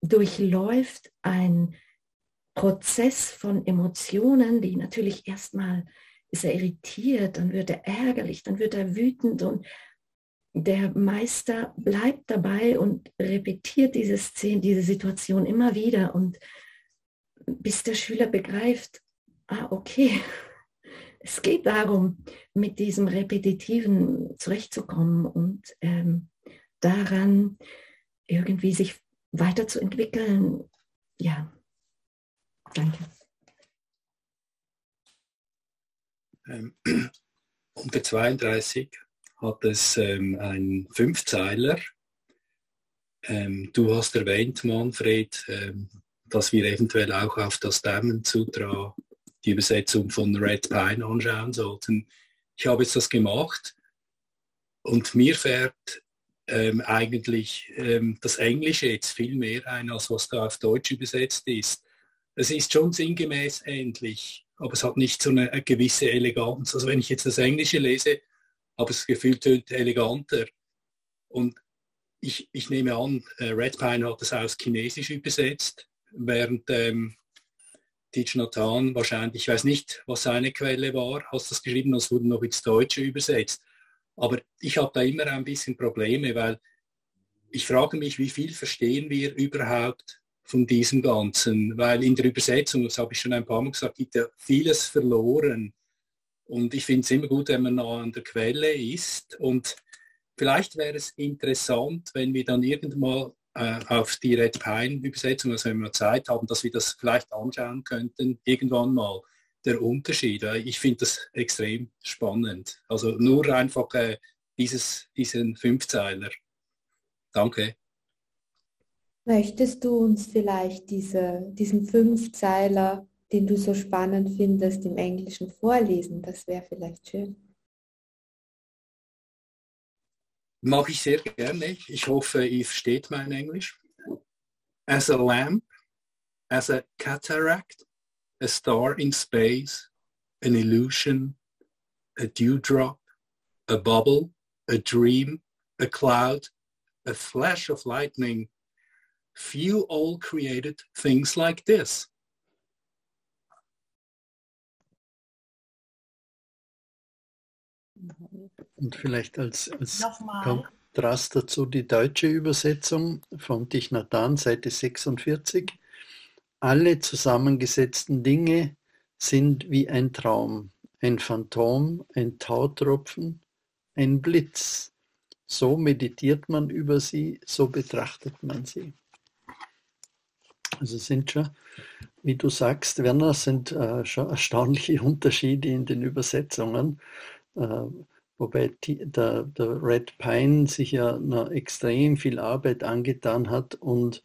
durchläuft einen Prozess von Emotionen, die natürlich erstmal ist er irritiert, dann wird er ärgerlich, dann wird er wütend und der Meister bleibt dabei und repetiert diese Szene, diese Situation immer wieder und bis der Schüler begreift, ah, okay, es geht darum, mit diesem Repetitiven zurechtzukommen und ähm, daran irgendwie sich weiterzuentwickeln. Ja, danke. Ähm, unter 32 hat es ähm, einen Fünfzeiler. Ähm, du hast erwähnt, Manfred, ähm, dass wir eventuell auch auf das Diamond Sutra die Übersetzung von Red Pine anschauen sollten. Ich habe jetzt das gemacht und mir fährt ähm, eigentlich ähm, das Englische jetzt viel mehr ein, als was da auf Deutsch übersetzt ist. Es ist schon sinngemäß ähnlich, aber es hat nicht so eine, eine gewisse Eleganz. Also wenn ich jetzt das Englische lese, aber das Gefühl tönt eleganter. Und ich, ich nehme an, äh, Red Pine hat es aus Chinesisch übersetzt, während ähm, Nathan wahrscheinlich, ich weiß nicht, was seine Quelle war, hast das geschrieben, das wurde noch ins Deutsche übersetzt. Aber ich habe da immer ein bisschen Probleme, weil ich frage mich, wie viel verstehen wir überhaupt von diesem Ganzen? Weil in der Übersetzung, das habe ich schon ein paar Mal gesagt, geht ja vieles verloren. Und ich finde es immer gut, wenn man nah an der Quelle ist. Und vielleicht wäre es interessant, wenn wir dann irgendwann äh, auf die Red Pine Übersetzung, also wenn wir Zeit haben, dass wir das vielleicht anschauen könnten, irgendwann mal, der Unterschied. Ich finde das extrem spannend. Also nur einfach äh, dieses, diesen Fünfzeiler. Danke. Möchtest du uns vielleicht diese, diesen Fünfzeiler den du so spannend findest, im Englischen vorlesen. Das wäre vielleicht schön. Mag ich sehr gerne. Ich hoffe, ihr versteht mein Englisch. As a lamp, as a cataract, a star in space, an illusion, a dewdrop, a bubble, a dream, a cloud, a flash of lightning. Few all created things like this. Mm-hmm. Und vielleicht als, als Kontrast dazu die deutsche Übersetzung von Tichnatan, Seite 46. Alle zusammengesetzten Dinge sind wie ein Traum, ein Phantom, ein Tautropfen, ein Blitz. So meditiert man über sie, so betrachtet man sie. Also sind schon, wie du sagst, Werner, sind äh, schon erstaunliche Unterschiede in den Übersetzungen. Äh, wobei der, der Red Pine sich ja noch extrem viel Arbeit angetan hat und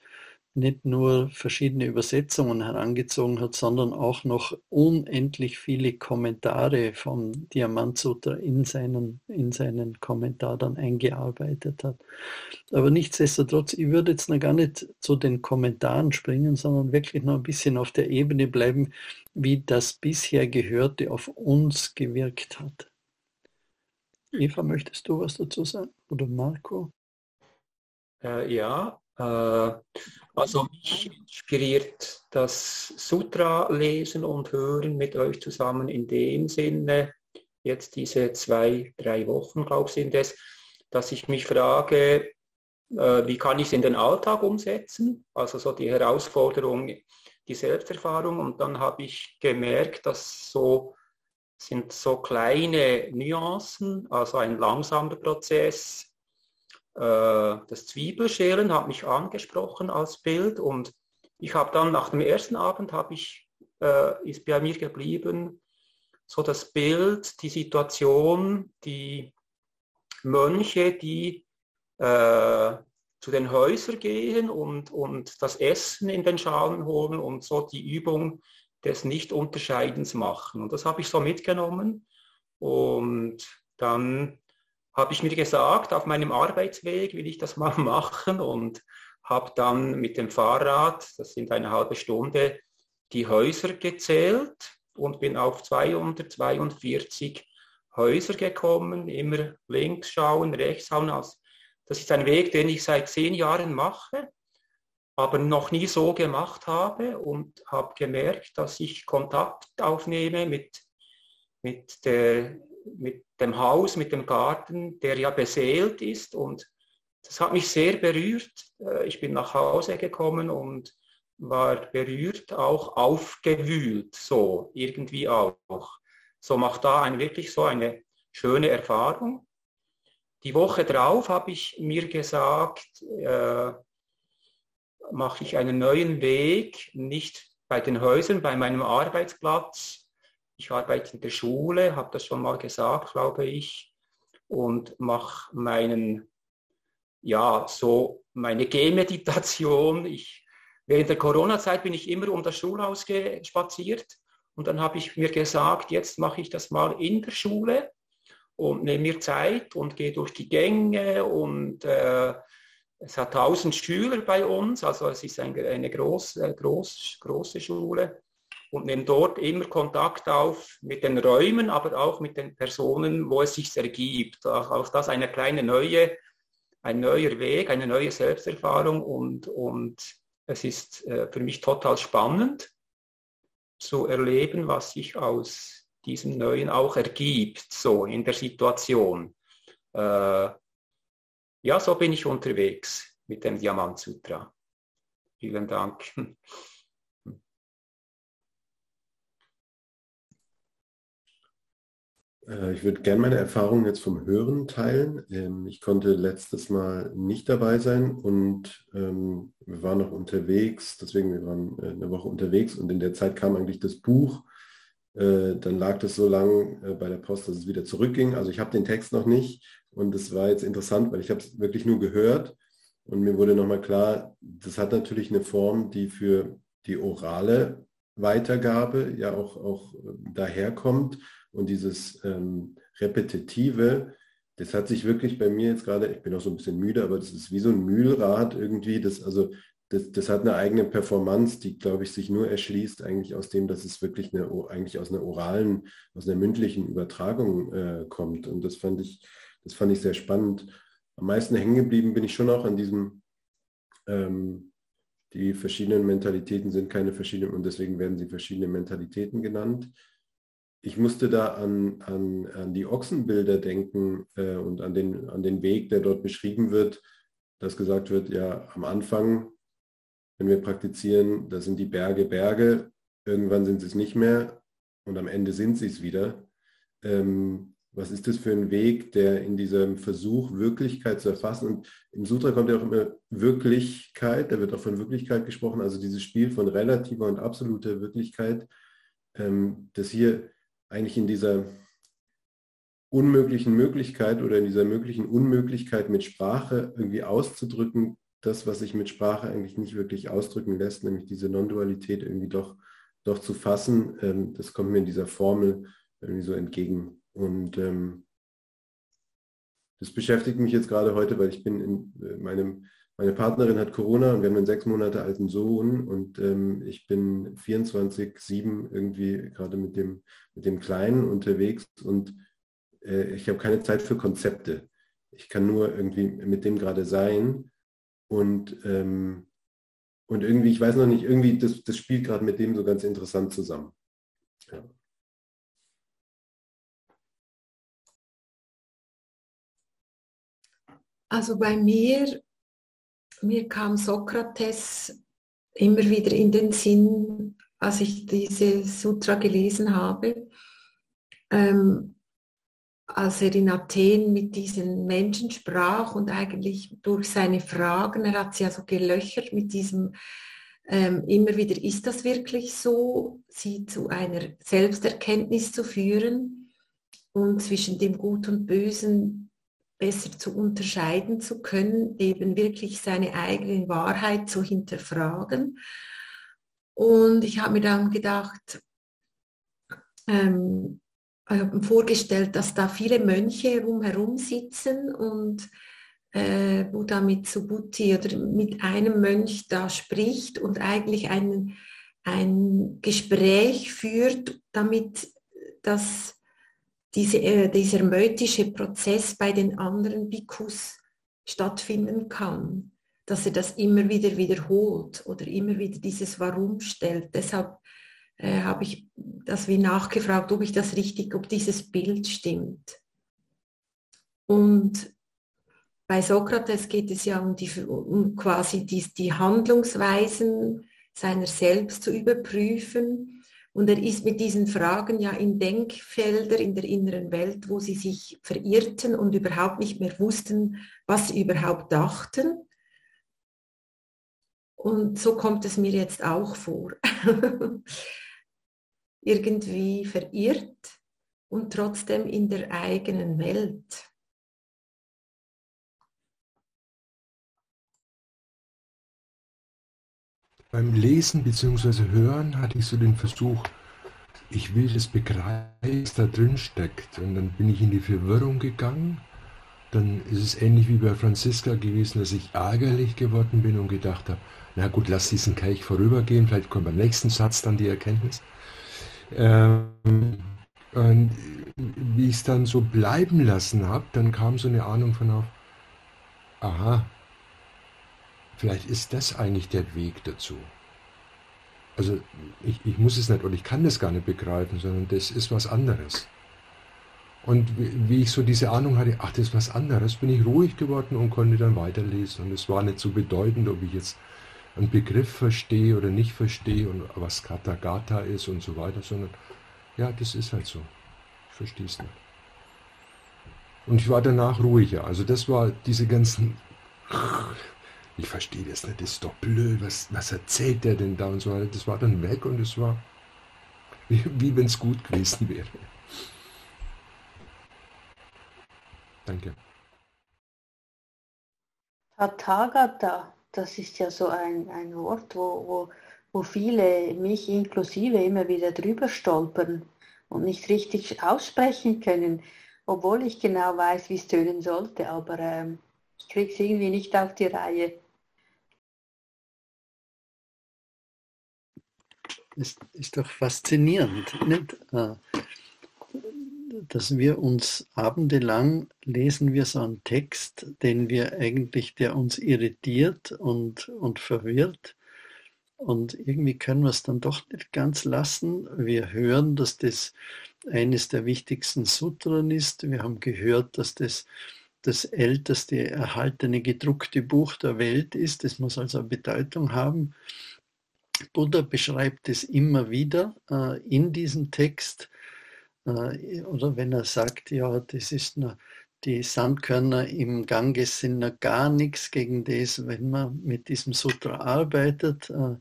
nicht nur verschiedene Übersetzungen herangezogen hat, sondern auch noch unendlich viele Kommentare vom Diamantsutra in seinen, in seinen Kommentar dann eingearbeitet hat. Aber nichtsdestotrotz, ich würde jetzt noch gar nicht zu den Kommentaren springen, sondern wirklich noch ein bisschen auf der Ebene bleiben, wie das bisher Gehörte auf uns gewirkt hat. Eva, möchtest du was dazu sagen? Oder Marco? Äh, ja, äh, also mich inspiriert das Sutra lesen und hören mit euch zusammen in dem Sinne, jetzt diese zwei, drei Wochen, glaube ich, sind es, dass ich mich frage, äh, wie kann ich es in den Alltag umsetzen? Also so die Herausforderung, die Selbsterfahrung. Und dann habe ich gemerkt, dass so sind so kleine Nuancen, also ein langsamer Prozess. Äh, das Zwiebelschälen hat mich angesprochen als Bild und ich habe dann nach dem ersten Abend habe ich, äh, ist bei mir geblieben, so das Bild, die Situation, die Mönche, die äh, zu den Häusern gehen und, und das Essen in den Schalen holen und so die Übung des Nicht-Unterscheidens machen. Und das habe ich so mitgenommen. Und dann habe ich mir gesagt, auf meinem Arbeitsweg will ich das mal machen und habe dann mit dem Fahrrad, das sind eine halbe Stunde, die Häuser gezählt und bin auf 242 Häuser gekommen, immer links schauen, rechts schauen. Das ist ein Weg, den ich seit zehn Jahren mache, aber noch nie so gemacht habe und habe gemerkt, dass ich Kontakt aufnehme mit, mit, der, mit dem Haus, mit dem Garten, der ja beseelt ist und das hat mich sehr berührt. Äh, ich bin nach Hause gekommen und war berührt, auch aufgewühlt, so irgendwie auch. So macht da ein, wirklich so eine schöne Erfahrung. Die Woche drauf habe ich mir gesagt, äh, mache ich einen neuen Weg, nicht bei den Häusern, bei meinem Arbeitsplatz. Ich arbeite in der Schule, habe das schon mal gesagt, glaube ich, und mache meinen, ja, so meine Gehmeditation. Ich Während der Corona-Zeit bin ich immer um das Schulhaus spaziert und dann habe ich mir gesagt, jetzt mache ich das mal in der Schule und nehme mir Zeit und gehe durch die Gänge und äh, es hat 1000 Schüler bei uns, also es ist eine, eine groß, äh, groß, große Schule und nehme dort immer Kontakt auf mit den Räumen, aber auch mit den Personen, wo es sich ergibt. Auch das eine kleine neue, ein neuer Weg, eine neue Selbsterfahrung und, und es ist äh, für mich total spannend zu erleben, was sich aus diesem Neuen auch ergibt, so in der Situation. Äh, ja, so bin ich unterwegs mit dem Diamant Sutra. Vielen Dank. Äh, ich würde gerne meine Erfahrungen jetzt vom Hören teilen. Ähm, ich konnte letztes Mal nicht dabei sein und ähm, wir waren noch unterwegs, deswegen wir waren äh, eine Woche unterwegs und in der Zeit kam eigentlich das Buch. Äh, dann lag das so lang bei der Post, dass es wieder zurückging. Also ich habe den Text noch nicht und es war jetzt interessant, weil ich habe es wirklich nur gehört und mir wurde nochmal klar, das hat natürlich eine Form, die für die orale Weitergabe ja auch, auch daherkommt und dieses ähm, Repetitive, das hat sich wirklich bei mir jetzt gerade, ich bin auch so ein bisschen müde, aber das ist wie so ein Mühlrad irgendwie, das, also das, das hat eine eigene Performance, die, glaube ich, sich nur erschließt eigentlich aus dem, dass es wirklich eine, eigentlich aus einer oralen, aus einer mündlichen Übertragung äh, kommt. Und das fand ich, das fand ich sehr spannend. Am meisten hängen geblieben bin ich schon auch an diesem, ähm, die verschiedenen Mentalitäten sind keine verschiedenen und deswegen werden sie verschiedene Mentalitäten genannt ich musste da an, an, an die Ochsenbilder denken äh, und an den, an den Weg, der dort beschrieben wird, dass gesagt wird, ja, am Anfang, wenn wir praktizieren, da sind die Berge Berge, irgendwann sind sie es nicht mehr und am Ende sind sie es wieder. Ähm, was ist das für ein Weg, der in diesem Versuch, Wirklichkeit zu erfassen? Und im Sutra kommt ja auch immer Wirklichkeit, da wird auch von Wirklichkeit gesprochen, also dieses Spiel von relativer und absoluter Wirklichkeit, ähm, das hier eigentlich in dieser unmöglichen Möglichkeit oder in dieser möglichen Unmöglichkeit mit Sprache irgendwie auszudrücken, das, was sich mit Sprache eigentlich nicht wirklich ausdrücken lässt, nämlich diese Non-Dualität irgendwie doch, doch zu fassen, ähm, das kommt mir in dieser Formel irgendwie so entgegen. Und ähm, das beschäftigt mich jetzt gerade heute, weil ich bin in äh, meinem meine Partnerin hat Corona und wir haben einen sechs Monate alten Sohn und ähm, ich bin 24-7 irgendwie gerade mit dem, mit dem Kleinen unterwegs und äh, ich habe keine Zeit für Konzepte. Ich kann nur irgendwie mit dem gerade sein und, ähm, und irgendwie, ich weiß noch nicht, irgendwie, das, das spielt gerade mit dem so ganz interessant zusammen. Ja. Also bei mir mir kam Sokrates immer wieder in den Sinn, als ich diese Sutra gelesen habe, ähm, als er in Athen mit diesen Menschen sprach und eigentlich durch seine Fragen, er hat sie also gelöchert mit diesem ähm, immer wieder, ist das wirklich so, sie zu einer Selbsterkenntnis zu führen und zwischen dem Gut und Bösen besser zu unterscheiden zu können, eben wirklich seine eigene Wahrheit zu hinterfragen. Und ich habe mir dann gedacht, ähm, ich habe mir vorgestellt, dass da viele Mönche rumherum sitzen und äh, Buddha mit Subhuti oder mit einem Mönch da spricht und eigentlich ein, ein Gespräch führt, damit das diese, äh, dieser mötische Prozess bei den anderen Bhikkhus stattfinden kann, dass er das immer wieder wiederholt oder immer wieder dieses Warum stellt. Deshalb äh, habe ich das wie nachgefragt, ob ich das richtig, ob dieses Bild stimmt. Und bei Sokrates geht es ja um, die, um quasi die, die Handlungsweisen seiner selbst zu überprüfen und er ist mit diesen Fragen ja in Denkfelder in der inneren Welt, wo sie sich verirrten und überhaupt nicht mehr wussten, was sie überhaupt dachten. Und so kommt es mir jetzt auch vor. Irgendwie verirrt und trotzdem in der eigenen Welt. Beim Lesen bzw. Hören hatte ich so den Versuch, ich will das begreifen, was da drin steckt. Und dann bin ich in die Verwirrung gegangen. Dann ist es ähnlich wie bei Franziska gewesen, dass ich ärgerlich geworden bin und gedacht habe, na gut, lass diesen Kelch vorübergehen, vielleicht kommt beim nächsten Satz dann die Erkenntnis. Ähm, und wie ich es dann so bleiben lassen habe, dann kam so eine Ahnung von auf, aha, Vielleicht ist das eigentlich der Weg dazu. Also ich, ich muss es nicht oder ich kann das gar nicht begreifen, sondern das ist was anderes. Und wie, ich so diese Ahnung hatte, ach, das ist was anderes, bin ich ruhig geworden und konnte dann weiterlesen. Und es war nicht so bedeutend, ob ich jetzt einen Begriff verstehe oder nicht verstehe und was Kata Gata ist und so weiter, sondern ja, das ist halt so. Ich verstehe es nicht. Und ich war danach ruhiger. Also das war diese ganzen ich verstehe das nicht, das ist doch blöd, was, was erzählt der denn da und so. Das war dann weg und es war wie, wie wenn es gut gewesen wäre. Danke. Tathagata, das ist ja so ein, ein Wort, wo, wo, wo viele, mich inklusive, immer wieder drüber stolpern und nicht richtig aussprechen können, obwohl ich genau weiß, wie es tönen sollte, aber ähm, ich kriege es irgendwie nicht auf die Reihe. ist, ist doch faszinierend, nicht? Äh, dass wir uns abendelang lesen wir so einen Text, den wir eigentlich, der uns irritiert und, und verwirrt. Und irgendwie können wir es dann doch nicht ganz lassen. Wir hören, dass das eines der wichtigsten Sutren ist. Wir haben gehört, dass das das älteste erhaltene gedruckte Buch der Welt ist. Das muss also eine Bedeutung haben. Buddha beschreibt es immer wieder äh, in diesem Text, äh, oder wenn er sagt, ja, das ist nur, die Sandkörner im Ganges sind noch gar nichts gegen das, wenn man mit diesem Sutra arbeitet, äh,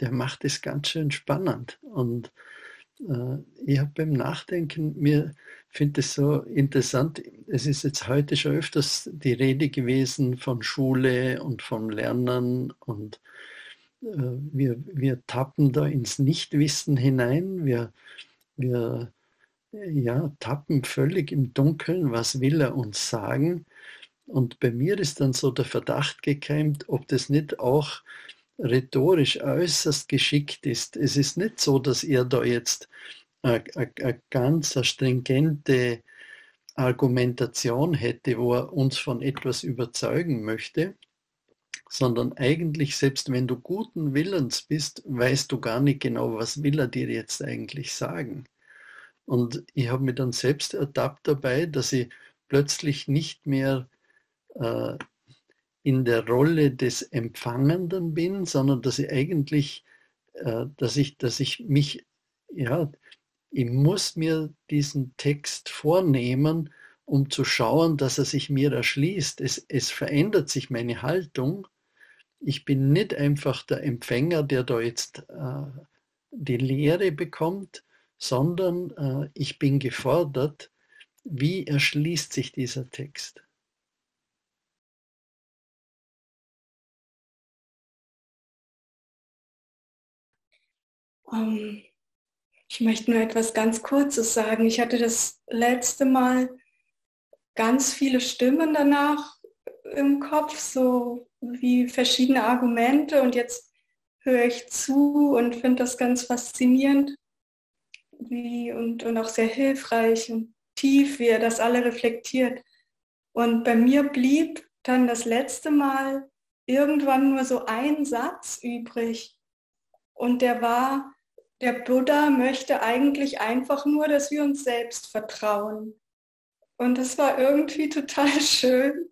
der macht es ganz schön spannend. Und äh, ich habe beim Nachdenken mir finde es so interessant. Es ist jetzt heute schon öfters die Rede gewesen von Schule und von Lernen und äh, wir, wir tappen da ins Nichtwissen hinein, wir, wir ja, tappen völlig im Dunkeln, was will er uns sagen. Und bei mir ist dann so der Verdacht gekeimt, ob das nicht auch rhetorisch äußerst geschickt ist. Es ist nicht so, dass er da jetzt eine, ganz stringente Argumentation hätte, wo er uns von etwas überzeugen möchte, sondern eigentlich, selbst wenn du guten Willens bist, weißt du gar nicht genau, was will er dir jetzt eigentlich sagen. Und ich habe mich dann selbst ertappt dabei, dass ich plötzlich nicht mehr äh, in der Rolle des Empfangenden bin, sondern dass ich eigentlich, äh, dass ich, dass ich mich, ja, ich muss mir diesen Text vornehmen, um zu schauen, dass er sich mir erschließt. Es, es verändert sich meine Haltung, ich bin nicht einfach der Empfänger, der da jetzt äh, die Lehre bekommt, sondern äh, ich bin gefordert, wie erschließt sich dieser Text? Um, ähm, ich möchte nur etwas ganz Kurzes sagen. Ich hatte das letzte Mal ganz viele Stimmen danach im Kopf, so wie verschiedene Argumente und jetzt höre ich zu und finde das ganz faszinierend wie, und, und auch sehr hilfreich und tief, wie er das alle reflektiert. Und bei mir blieb dann das letzte Mal irgendwann nur so ein Satz übrig. Und der war, der Buddha möchte eigentlich einfach nur, dass wir uns selbst vertrauen. Und das war irgendwie total schön.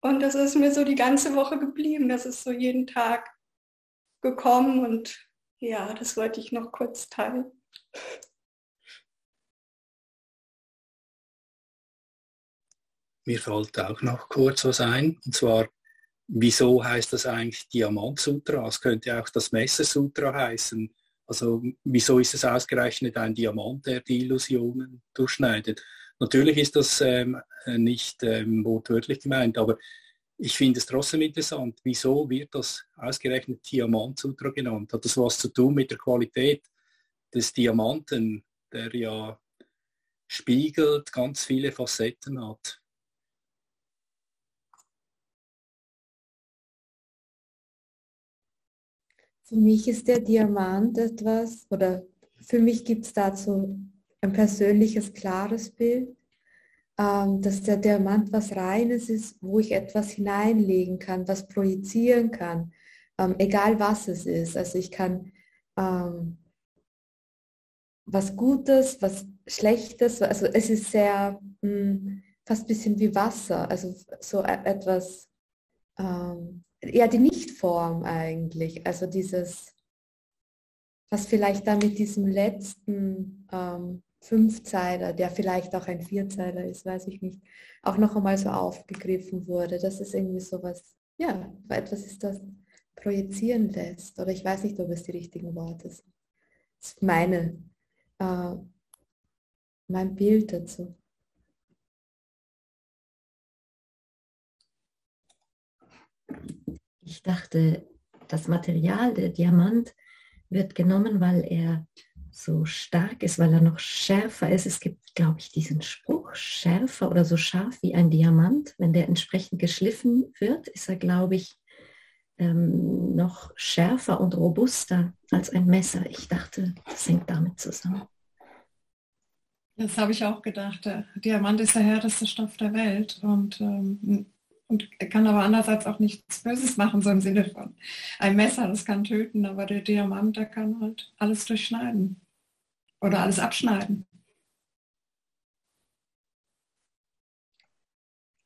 Und das ist mir so die ganze Woche geblieben. Das ist so jeden Tag gekommen und ja, das wollte ich noch kurz teilen. Mir fällt auch noch kurz was ein, und zwar, wieso heißt das eigentlich Diamant-Sutra? Es könnte auch das Messer-Sutra heißen. Also wieso ist es ausgerechnet ein Diamant, der die Illusionen durchschneidet? Natürlich ist das ähm, nicht ähm, wortwörtlich gemeint, aber ich finde es trotzdem interessant, wieso wird das ausgerechnet Diamant-Sutra genannt? Hat das was zu tun mit der Qualität des Diamanten, der ja spiegelt, ganz viele Facetten hat? Für mich ist der Diamant etwas, oder für mich gibt es dazu ein persönliches, klares Bild ähm, dass der Diamant was Reines ist, wo ich etwas hineinlegen kann, was projizieren kann, ähm, egal was es ist. Also ich kann ähm, was Gutes, was Schlechtes, also es ist sehr hm, fast ein bisschen wie Wasser, also so e-, etwas, ähm, ja die Nichtform eigentlich, also dieses, was vielleicht da mit diesem letzten ähm, Fünfzeiler, der vielleicht auch ein Vierzeiler ist, weiß ich nicht, auch noch einmal so aufgegriffen wurde. Das ist irgendwie so was, ja, etwas ist, das projizieren lässt. Oder ich weiß nicht, ob es die richtigen Worte sind. Das ist meine, äh, mein Bild dazu. Ich dachte, das Material, der Diamant, wird genommen, weil er so stark ist, weil er noch schärfer ist. Es gibt, glaube ich, diesen Spruch, schärfer oder so scharf wie ein Diamant. Wenn der entsprechend geschliffen wird, ist er, glaube ich, ähm, noch schärfer und robuster als ein Messer. Ich dachte, das hängt damit zusammen. Das habe ich auch gedacht. Diamant ist der härteste Stoff der Welt und, ähm, und kann aber andererseits auch nichts Böses machen, so im Sinne von ein Messer, das kann töten, aber der Diamant, der kann halt alles durchschneiden oder alles abschneiden?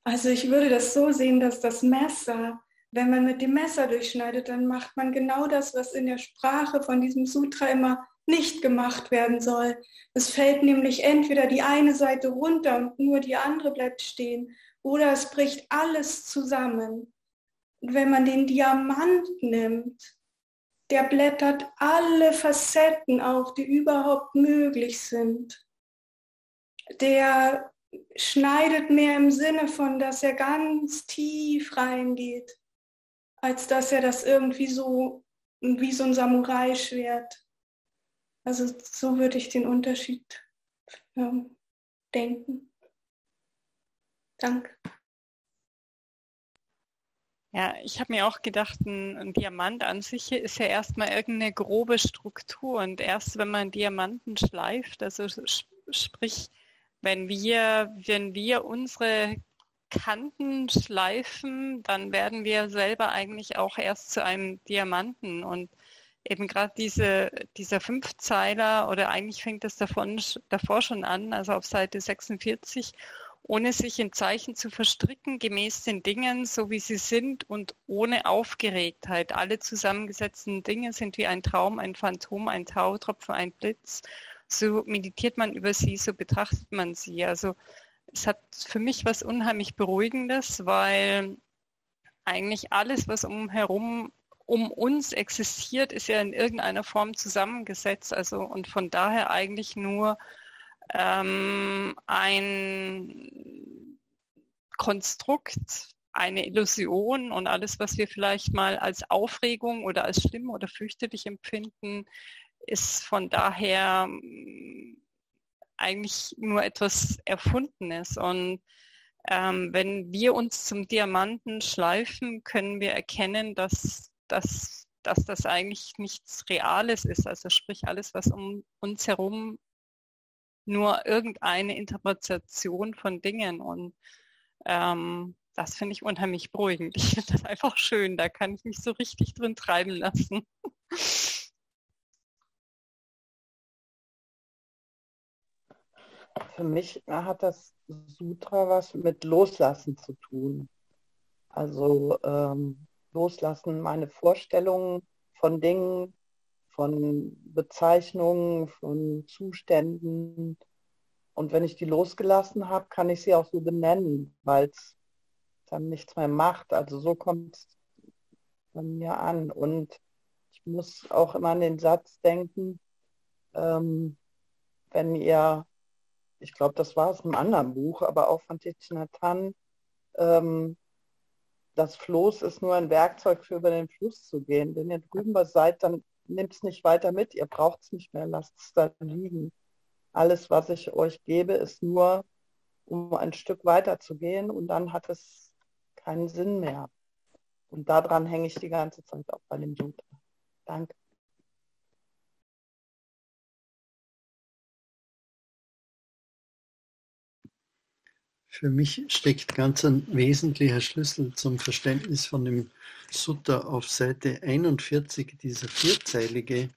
Also ich würde das so sehen, dass das Messer, wenn man mit dem Messer durchschneidet, dann macht man genau das, was in der Sprache von diesem Sutra immer nicht gemacht werden soll. Es fällt nämlich entweder die eine Seite runter und nur die andere bleibt stehen oder es bricht alles zusammen. Und wenn man den Diamant nimmt, der blättert alle Facetten auf, die überhaupt möglich sind. Der schneidet mehr im Sinne von, dass er ganz tief reingeht, als dass er das irgendwie so wie so ein Samurai-Schwert. Also so würde ich den Unterschied ja, denken. Danke. Ja, ich habe mir auch gedacht, ein, ein, Diamant an sich ist ja erstmal irgendeine grobe Struktur und erst wenn man Diamanten schleift, also sprich, wenn wir, wenn wir unsere Kanten schleifen, dann werden wir selber eigentlich auch erst zu einem Diamanten und eben gerade diese, dieser Fünfzeiler oder eigentlich fängt das davon, davor schon an, also auf Seite 46 ohne sich in Zeichen zu verstricken, gemäß den Dingen, so wie sie sind und ohne Aufgeregtheit. Alle zusammengesetzten Dinge sind wie ein Traum, ein Phantom, ein Tautropfen, ein Blitz. So meditiert man über sie, so betrachtet man sie. Also es hat für mich was unheimlich Beruhigendes, weil eigentlich alles, was umherum um uns existiert, ist ja in irgendeiner Form zusammengesetzt. Also und von daher eigentlich nur ähm, ein Konstrukt, eine Illusion und alles, was wir vielleicht mal als Aufregung oder als schlimm oder fürchterlich empfinden, ist von daher mm, eigentlich nur etwas Erfundenes. Und ähm, wenn wir uns zum Diamanten schleifen, können wir erkennen, dass, dass, dass das eigentlich nichts Reales ist. Also sprich alles, was um uns herum nur irgendeine Interpretation von Dingen. Und ähm, das finde ich unheimlich beruhigend. Ich finde das einfach schön. Da kann ich mich so richtig drin treiben lassen. Für mich hat das Sutra was mit Loslassen zu tun. Also ähm, Loslassen, meine Vorstellungen von Dingen, von Bezeichnungen, von Zuständen. Und wenn ich die losgelassen habe, kann ich sie auch so benennen, weil es dann nichts mehr macht. Also so kommt es bei mir an. Und ich muss auch immer an den Satz denken, ähm, wenn ihr, ich glaube, das war aus einem anderen Buch, aber auch von Tichinatan, ähm, das Floß ist nur ein Werkzeug für über den Fluss zu gehen. Wenn ihr drüben seid, dann nehmt es nicht weiter mit, ihr braucht es nicht mehr, lasst es da liegen. Alles, was ich euch gebe, ist nur, um ein Stück weiter zu gehen und dann hat es keinen Sinn mehr. Und daran hänge ich die ganze Zeit auch bei dem Sutra. Danke. Für mich steckt ganz ein wesentlicher Schlüssel zum Verständnis von dem Sutta auf Seite 41, dieser vierzeilige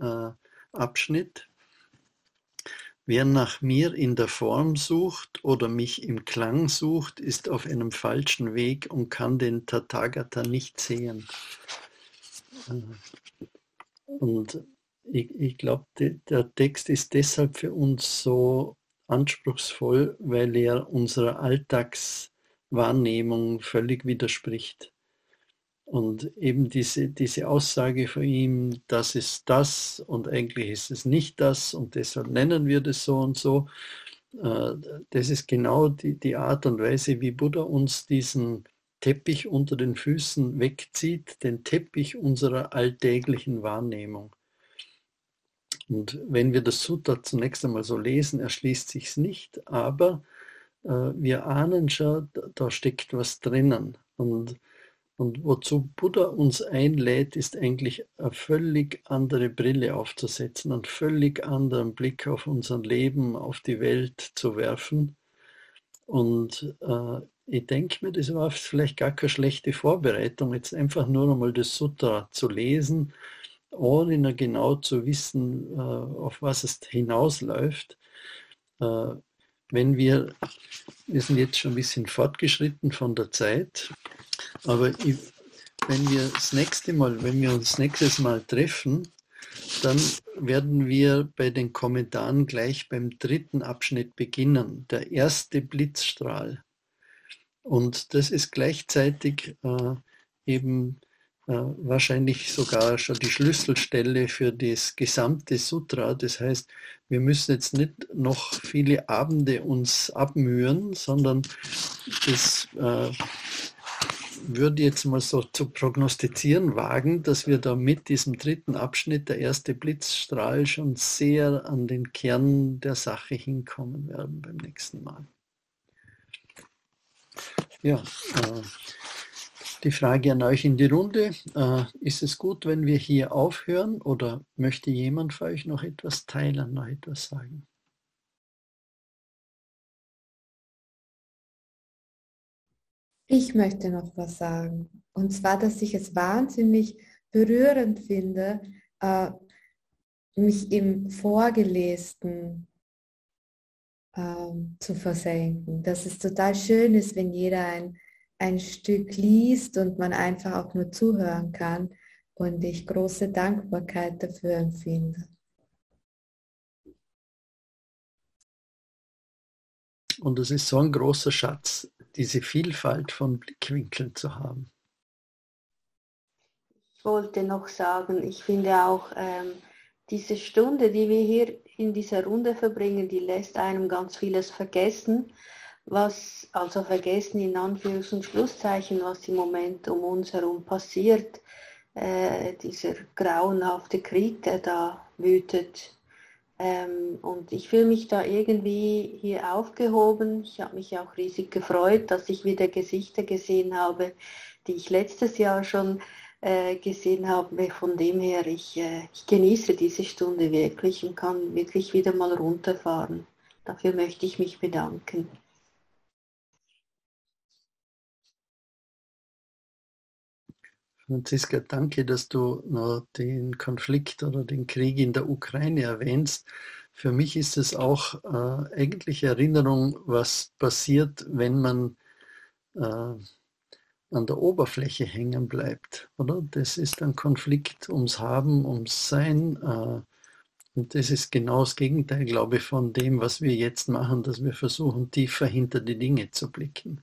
äh, Abschnitt. Wer nach mir in der Form sucht oder mich im Klang sucht, ist auf einem falschen Weg und kann den Tathagata nicht sehen. Äh, und ich, ich glaube, der Text ist deshalb für uns so anspruchsvoll, weil er unserer Alltagswahrnehmung völlig widerspricht. Und eben diese, diese Aussage von ihm, das ist das und eigentlich ist es nicht das und deshalb nennen wir das so und so, äh, das ist genau die, die Art und Weise, wie Buddha uns diesen Teppich unter den Füßen wegzieht, den Teppich unserer alltäglichen Wahrnehmung. Und wenn wir das Sutta zunächst einmal so lesen, erschließt sich es nicht, aber äh, wir ahnen schon, da steckt was drinnen. Und und wozu Buddha uns einlädt, ist eigentlich eine völlig andere Brille aufzusetzen, einen völlig anderen Blick auf unser Leben, auf die Welt zu werfen. Und äh, ich denke mir, das war vielleicht gar keine schlechte Vorbereitung, jetzt einfach nur einmal das Sutra zu lesen, ohne genau zu wissen, äh, auf was es hinausläuft. Wenn wir, wir sind jetzt schon ein bisschen fortgeschritten von der Zeit, aber ich, wenn wir das nächste Mal, wenn wir uns nächstes Mal treffen, dann werden wir bei den Kommentaren gleich beim dritten Abschnitt beginnen, der erste Blitzstrahl. Und das ist gleichzeitig äh, eben wahrscheinlich sogar schon die Schlüsselstelle für das gesamte Sutra. Das heißt, wir müssen jetzt nicht noch viele Abende uns abmühen, sondern das äh, würde jetzt mal so zu prognostizieren wagen, dass wir da mit diesem dritten Abschnitt, der erste Blitzstrahl, schon sehr an den Kern der Sache hinkommen werden beim nächsten Mal. Ja, äh, die Frage an euch in die Runde. Äh, ist es gut, wenn wir hier aufhören oder möchte jemand für euch noch etwas teilen, noch etwas sagen? Ich möchte noch was sagen. Und zwar, dass ich es wahnsinnig berührend finde, äh, mich im Vorgelesenen äh, zu versenken. Dass es total schön ist, wenn jeder ein, ein Stück liest und man einfach auch nur zuhören kann. Und ich große Dankbarkeit dafür empfinde. Und es ist so ein großer Schatz, diese Vielfalt von Blickwinkeln zu haben. wollte noch sagen, ich finde auch ähm, diese Stunde, die wir hier in dieser Runde verbringen, die lässt einem ganz vieles vergessen, was, also vergessen in Anführungs- und Schlusszeichen, was im Moment um uns herum passiert, äh, dieser grauenhafte Krieg, der da wütet. Ähm, und ich fühle mich da irgendwie hier aufgehoben. Ich habe mich auch riesig gefreut, dass ich wieder Gesichter gesehen habe, die ich letztes Jahr schon äh, gesehen habe. Von dem her, ich, äh, ich genieße diese Stunde wirklich und kann wirklich wieder mal runterfahren. Dafür möchte ich mich bedanken. Franziska, danke, dass du noch den Konflikt oder den Krieg in der Ukraine erwähnst. Für mich ist es auch äh, eigentlich Erinnerung, was passiert, wenn man äh, an der Oberfläche hängen bleibt. Oder? Das ist ein Konflikt ums Haben, ums Sein. Äh, und das ist genau das Gegenteil, glaube ich, von dem, was wir jetzt machen, dass wir versuchen, tiefer hinter die Dinge zu blicken.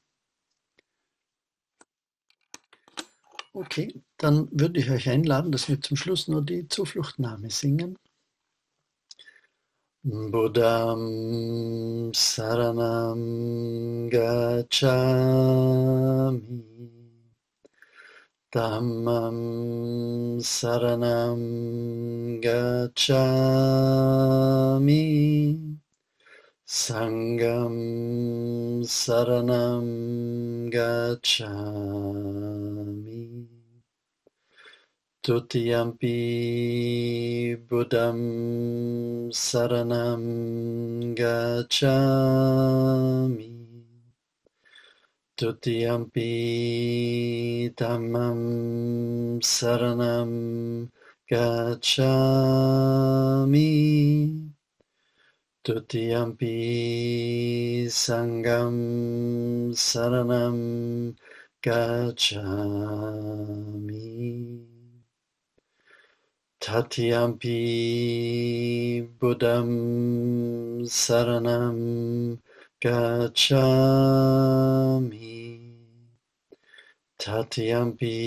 Okay, dann würde ich euch einladen, dass wir zum Schluss nur die Zufluchtnahme singen. Buddham Saranam Gacchami Dhammam Saranam Gacchami Sangam Saranam Gacchami. Tutiyampi Buddham Saranam Gacchami. Tutiyampi Dhammam Saranam Gacchami Tutiyampi Sangam Saranam Gacchami Tatyampi Buddham Saranam Gacchami Tatyampi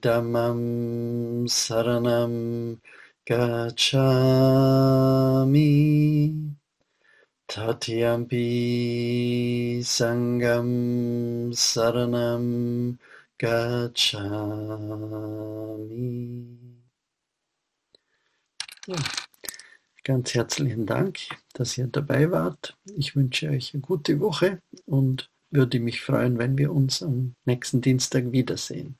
Dhammam Saranam Gacchami Tatyampi Sangam Saranam Gacchami. Ja, ganz herzlichen Dank, dass ihr dabei wart. Ich wünsche euch eine gute Woche und würde mich freuen, wenn wir uns am nächsten Dienstag wiedersehen.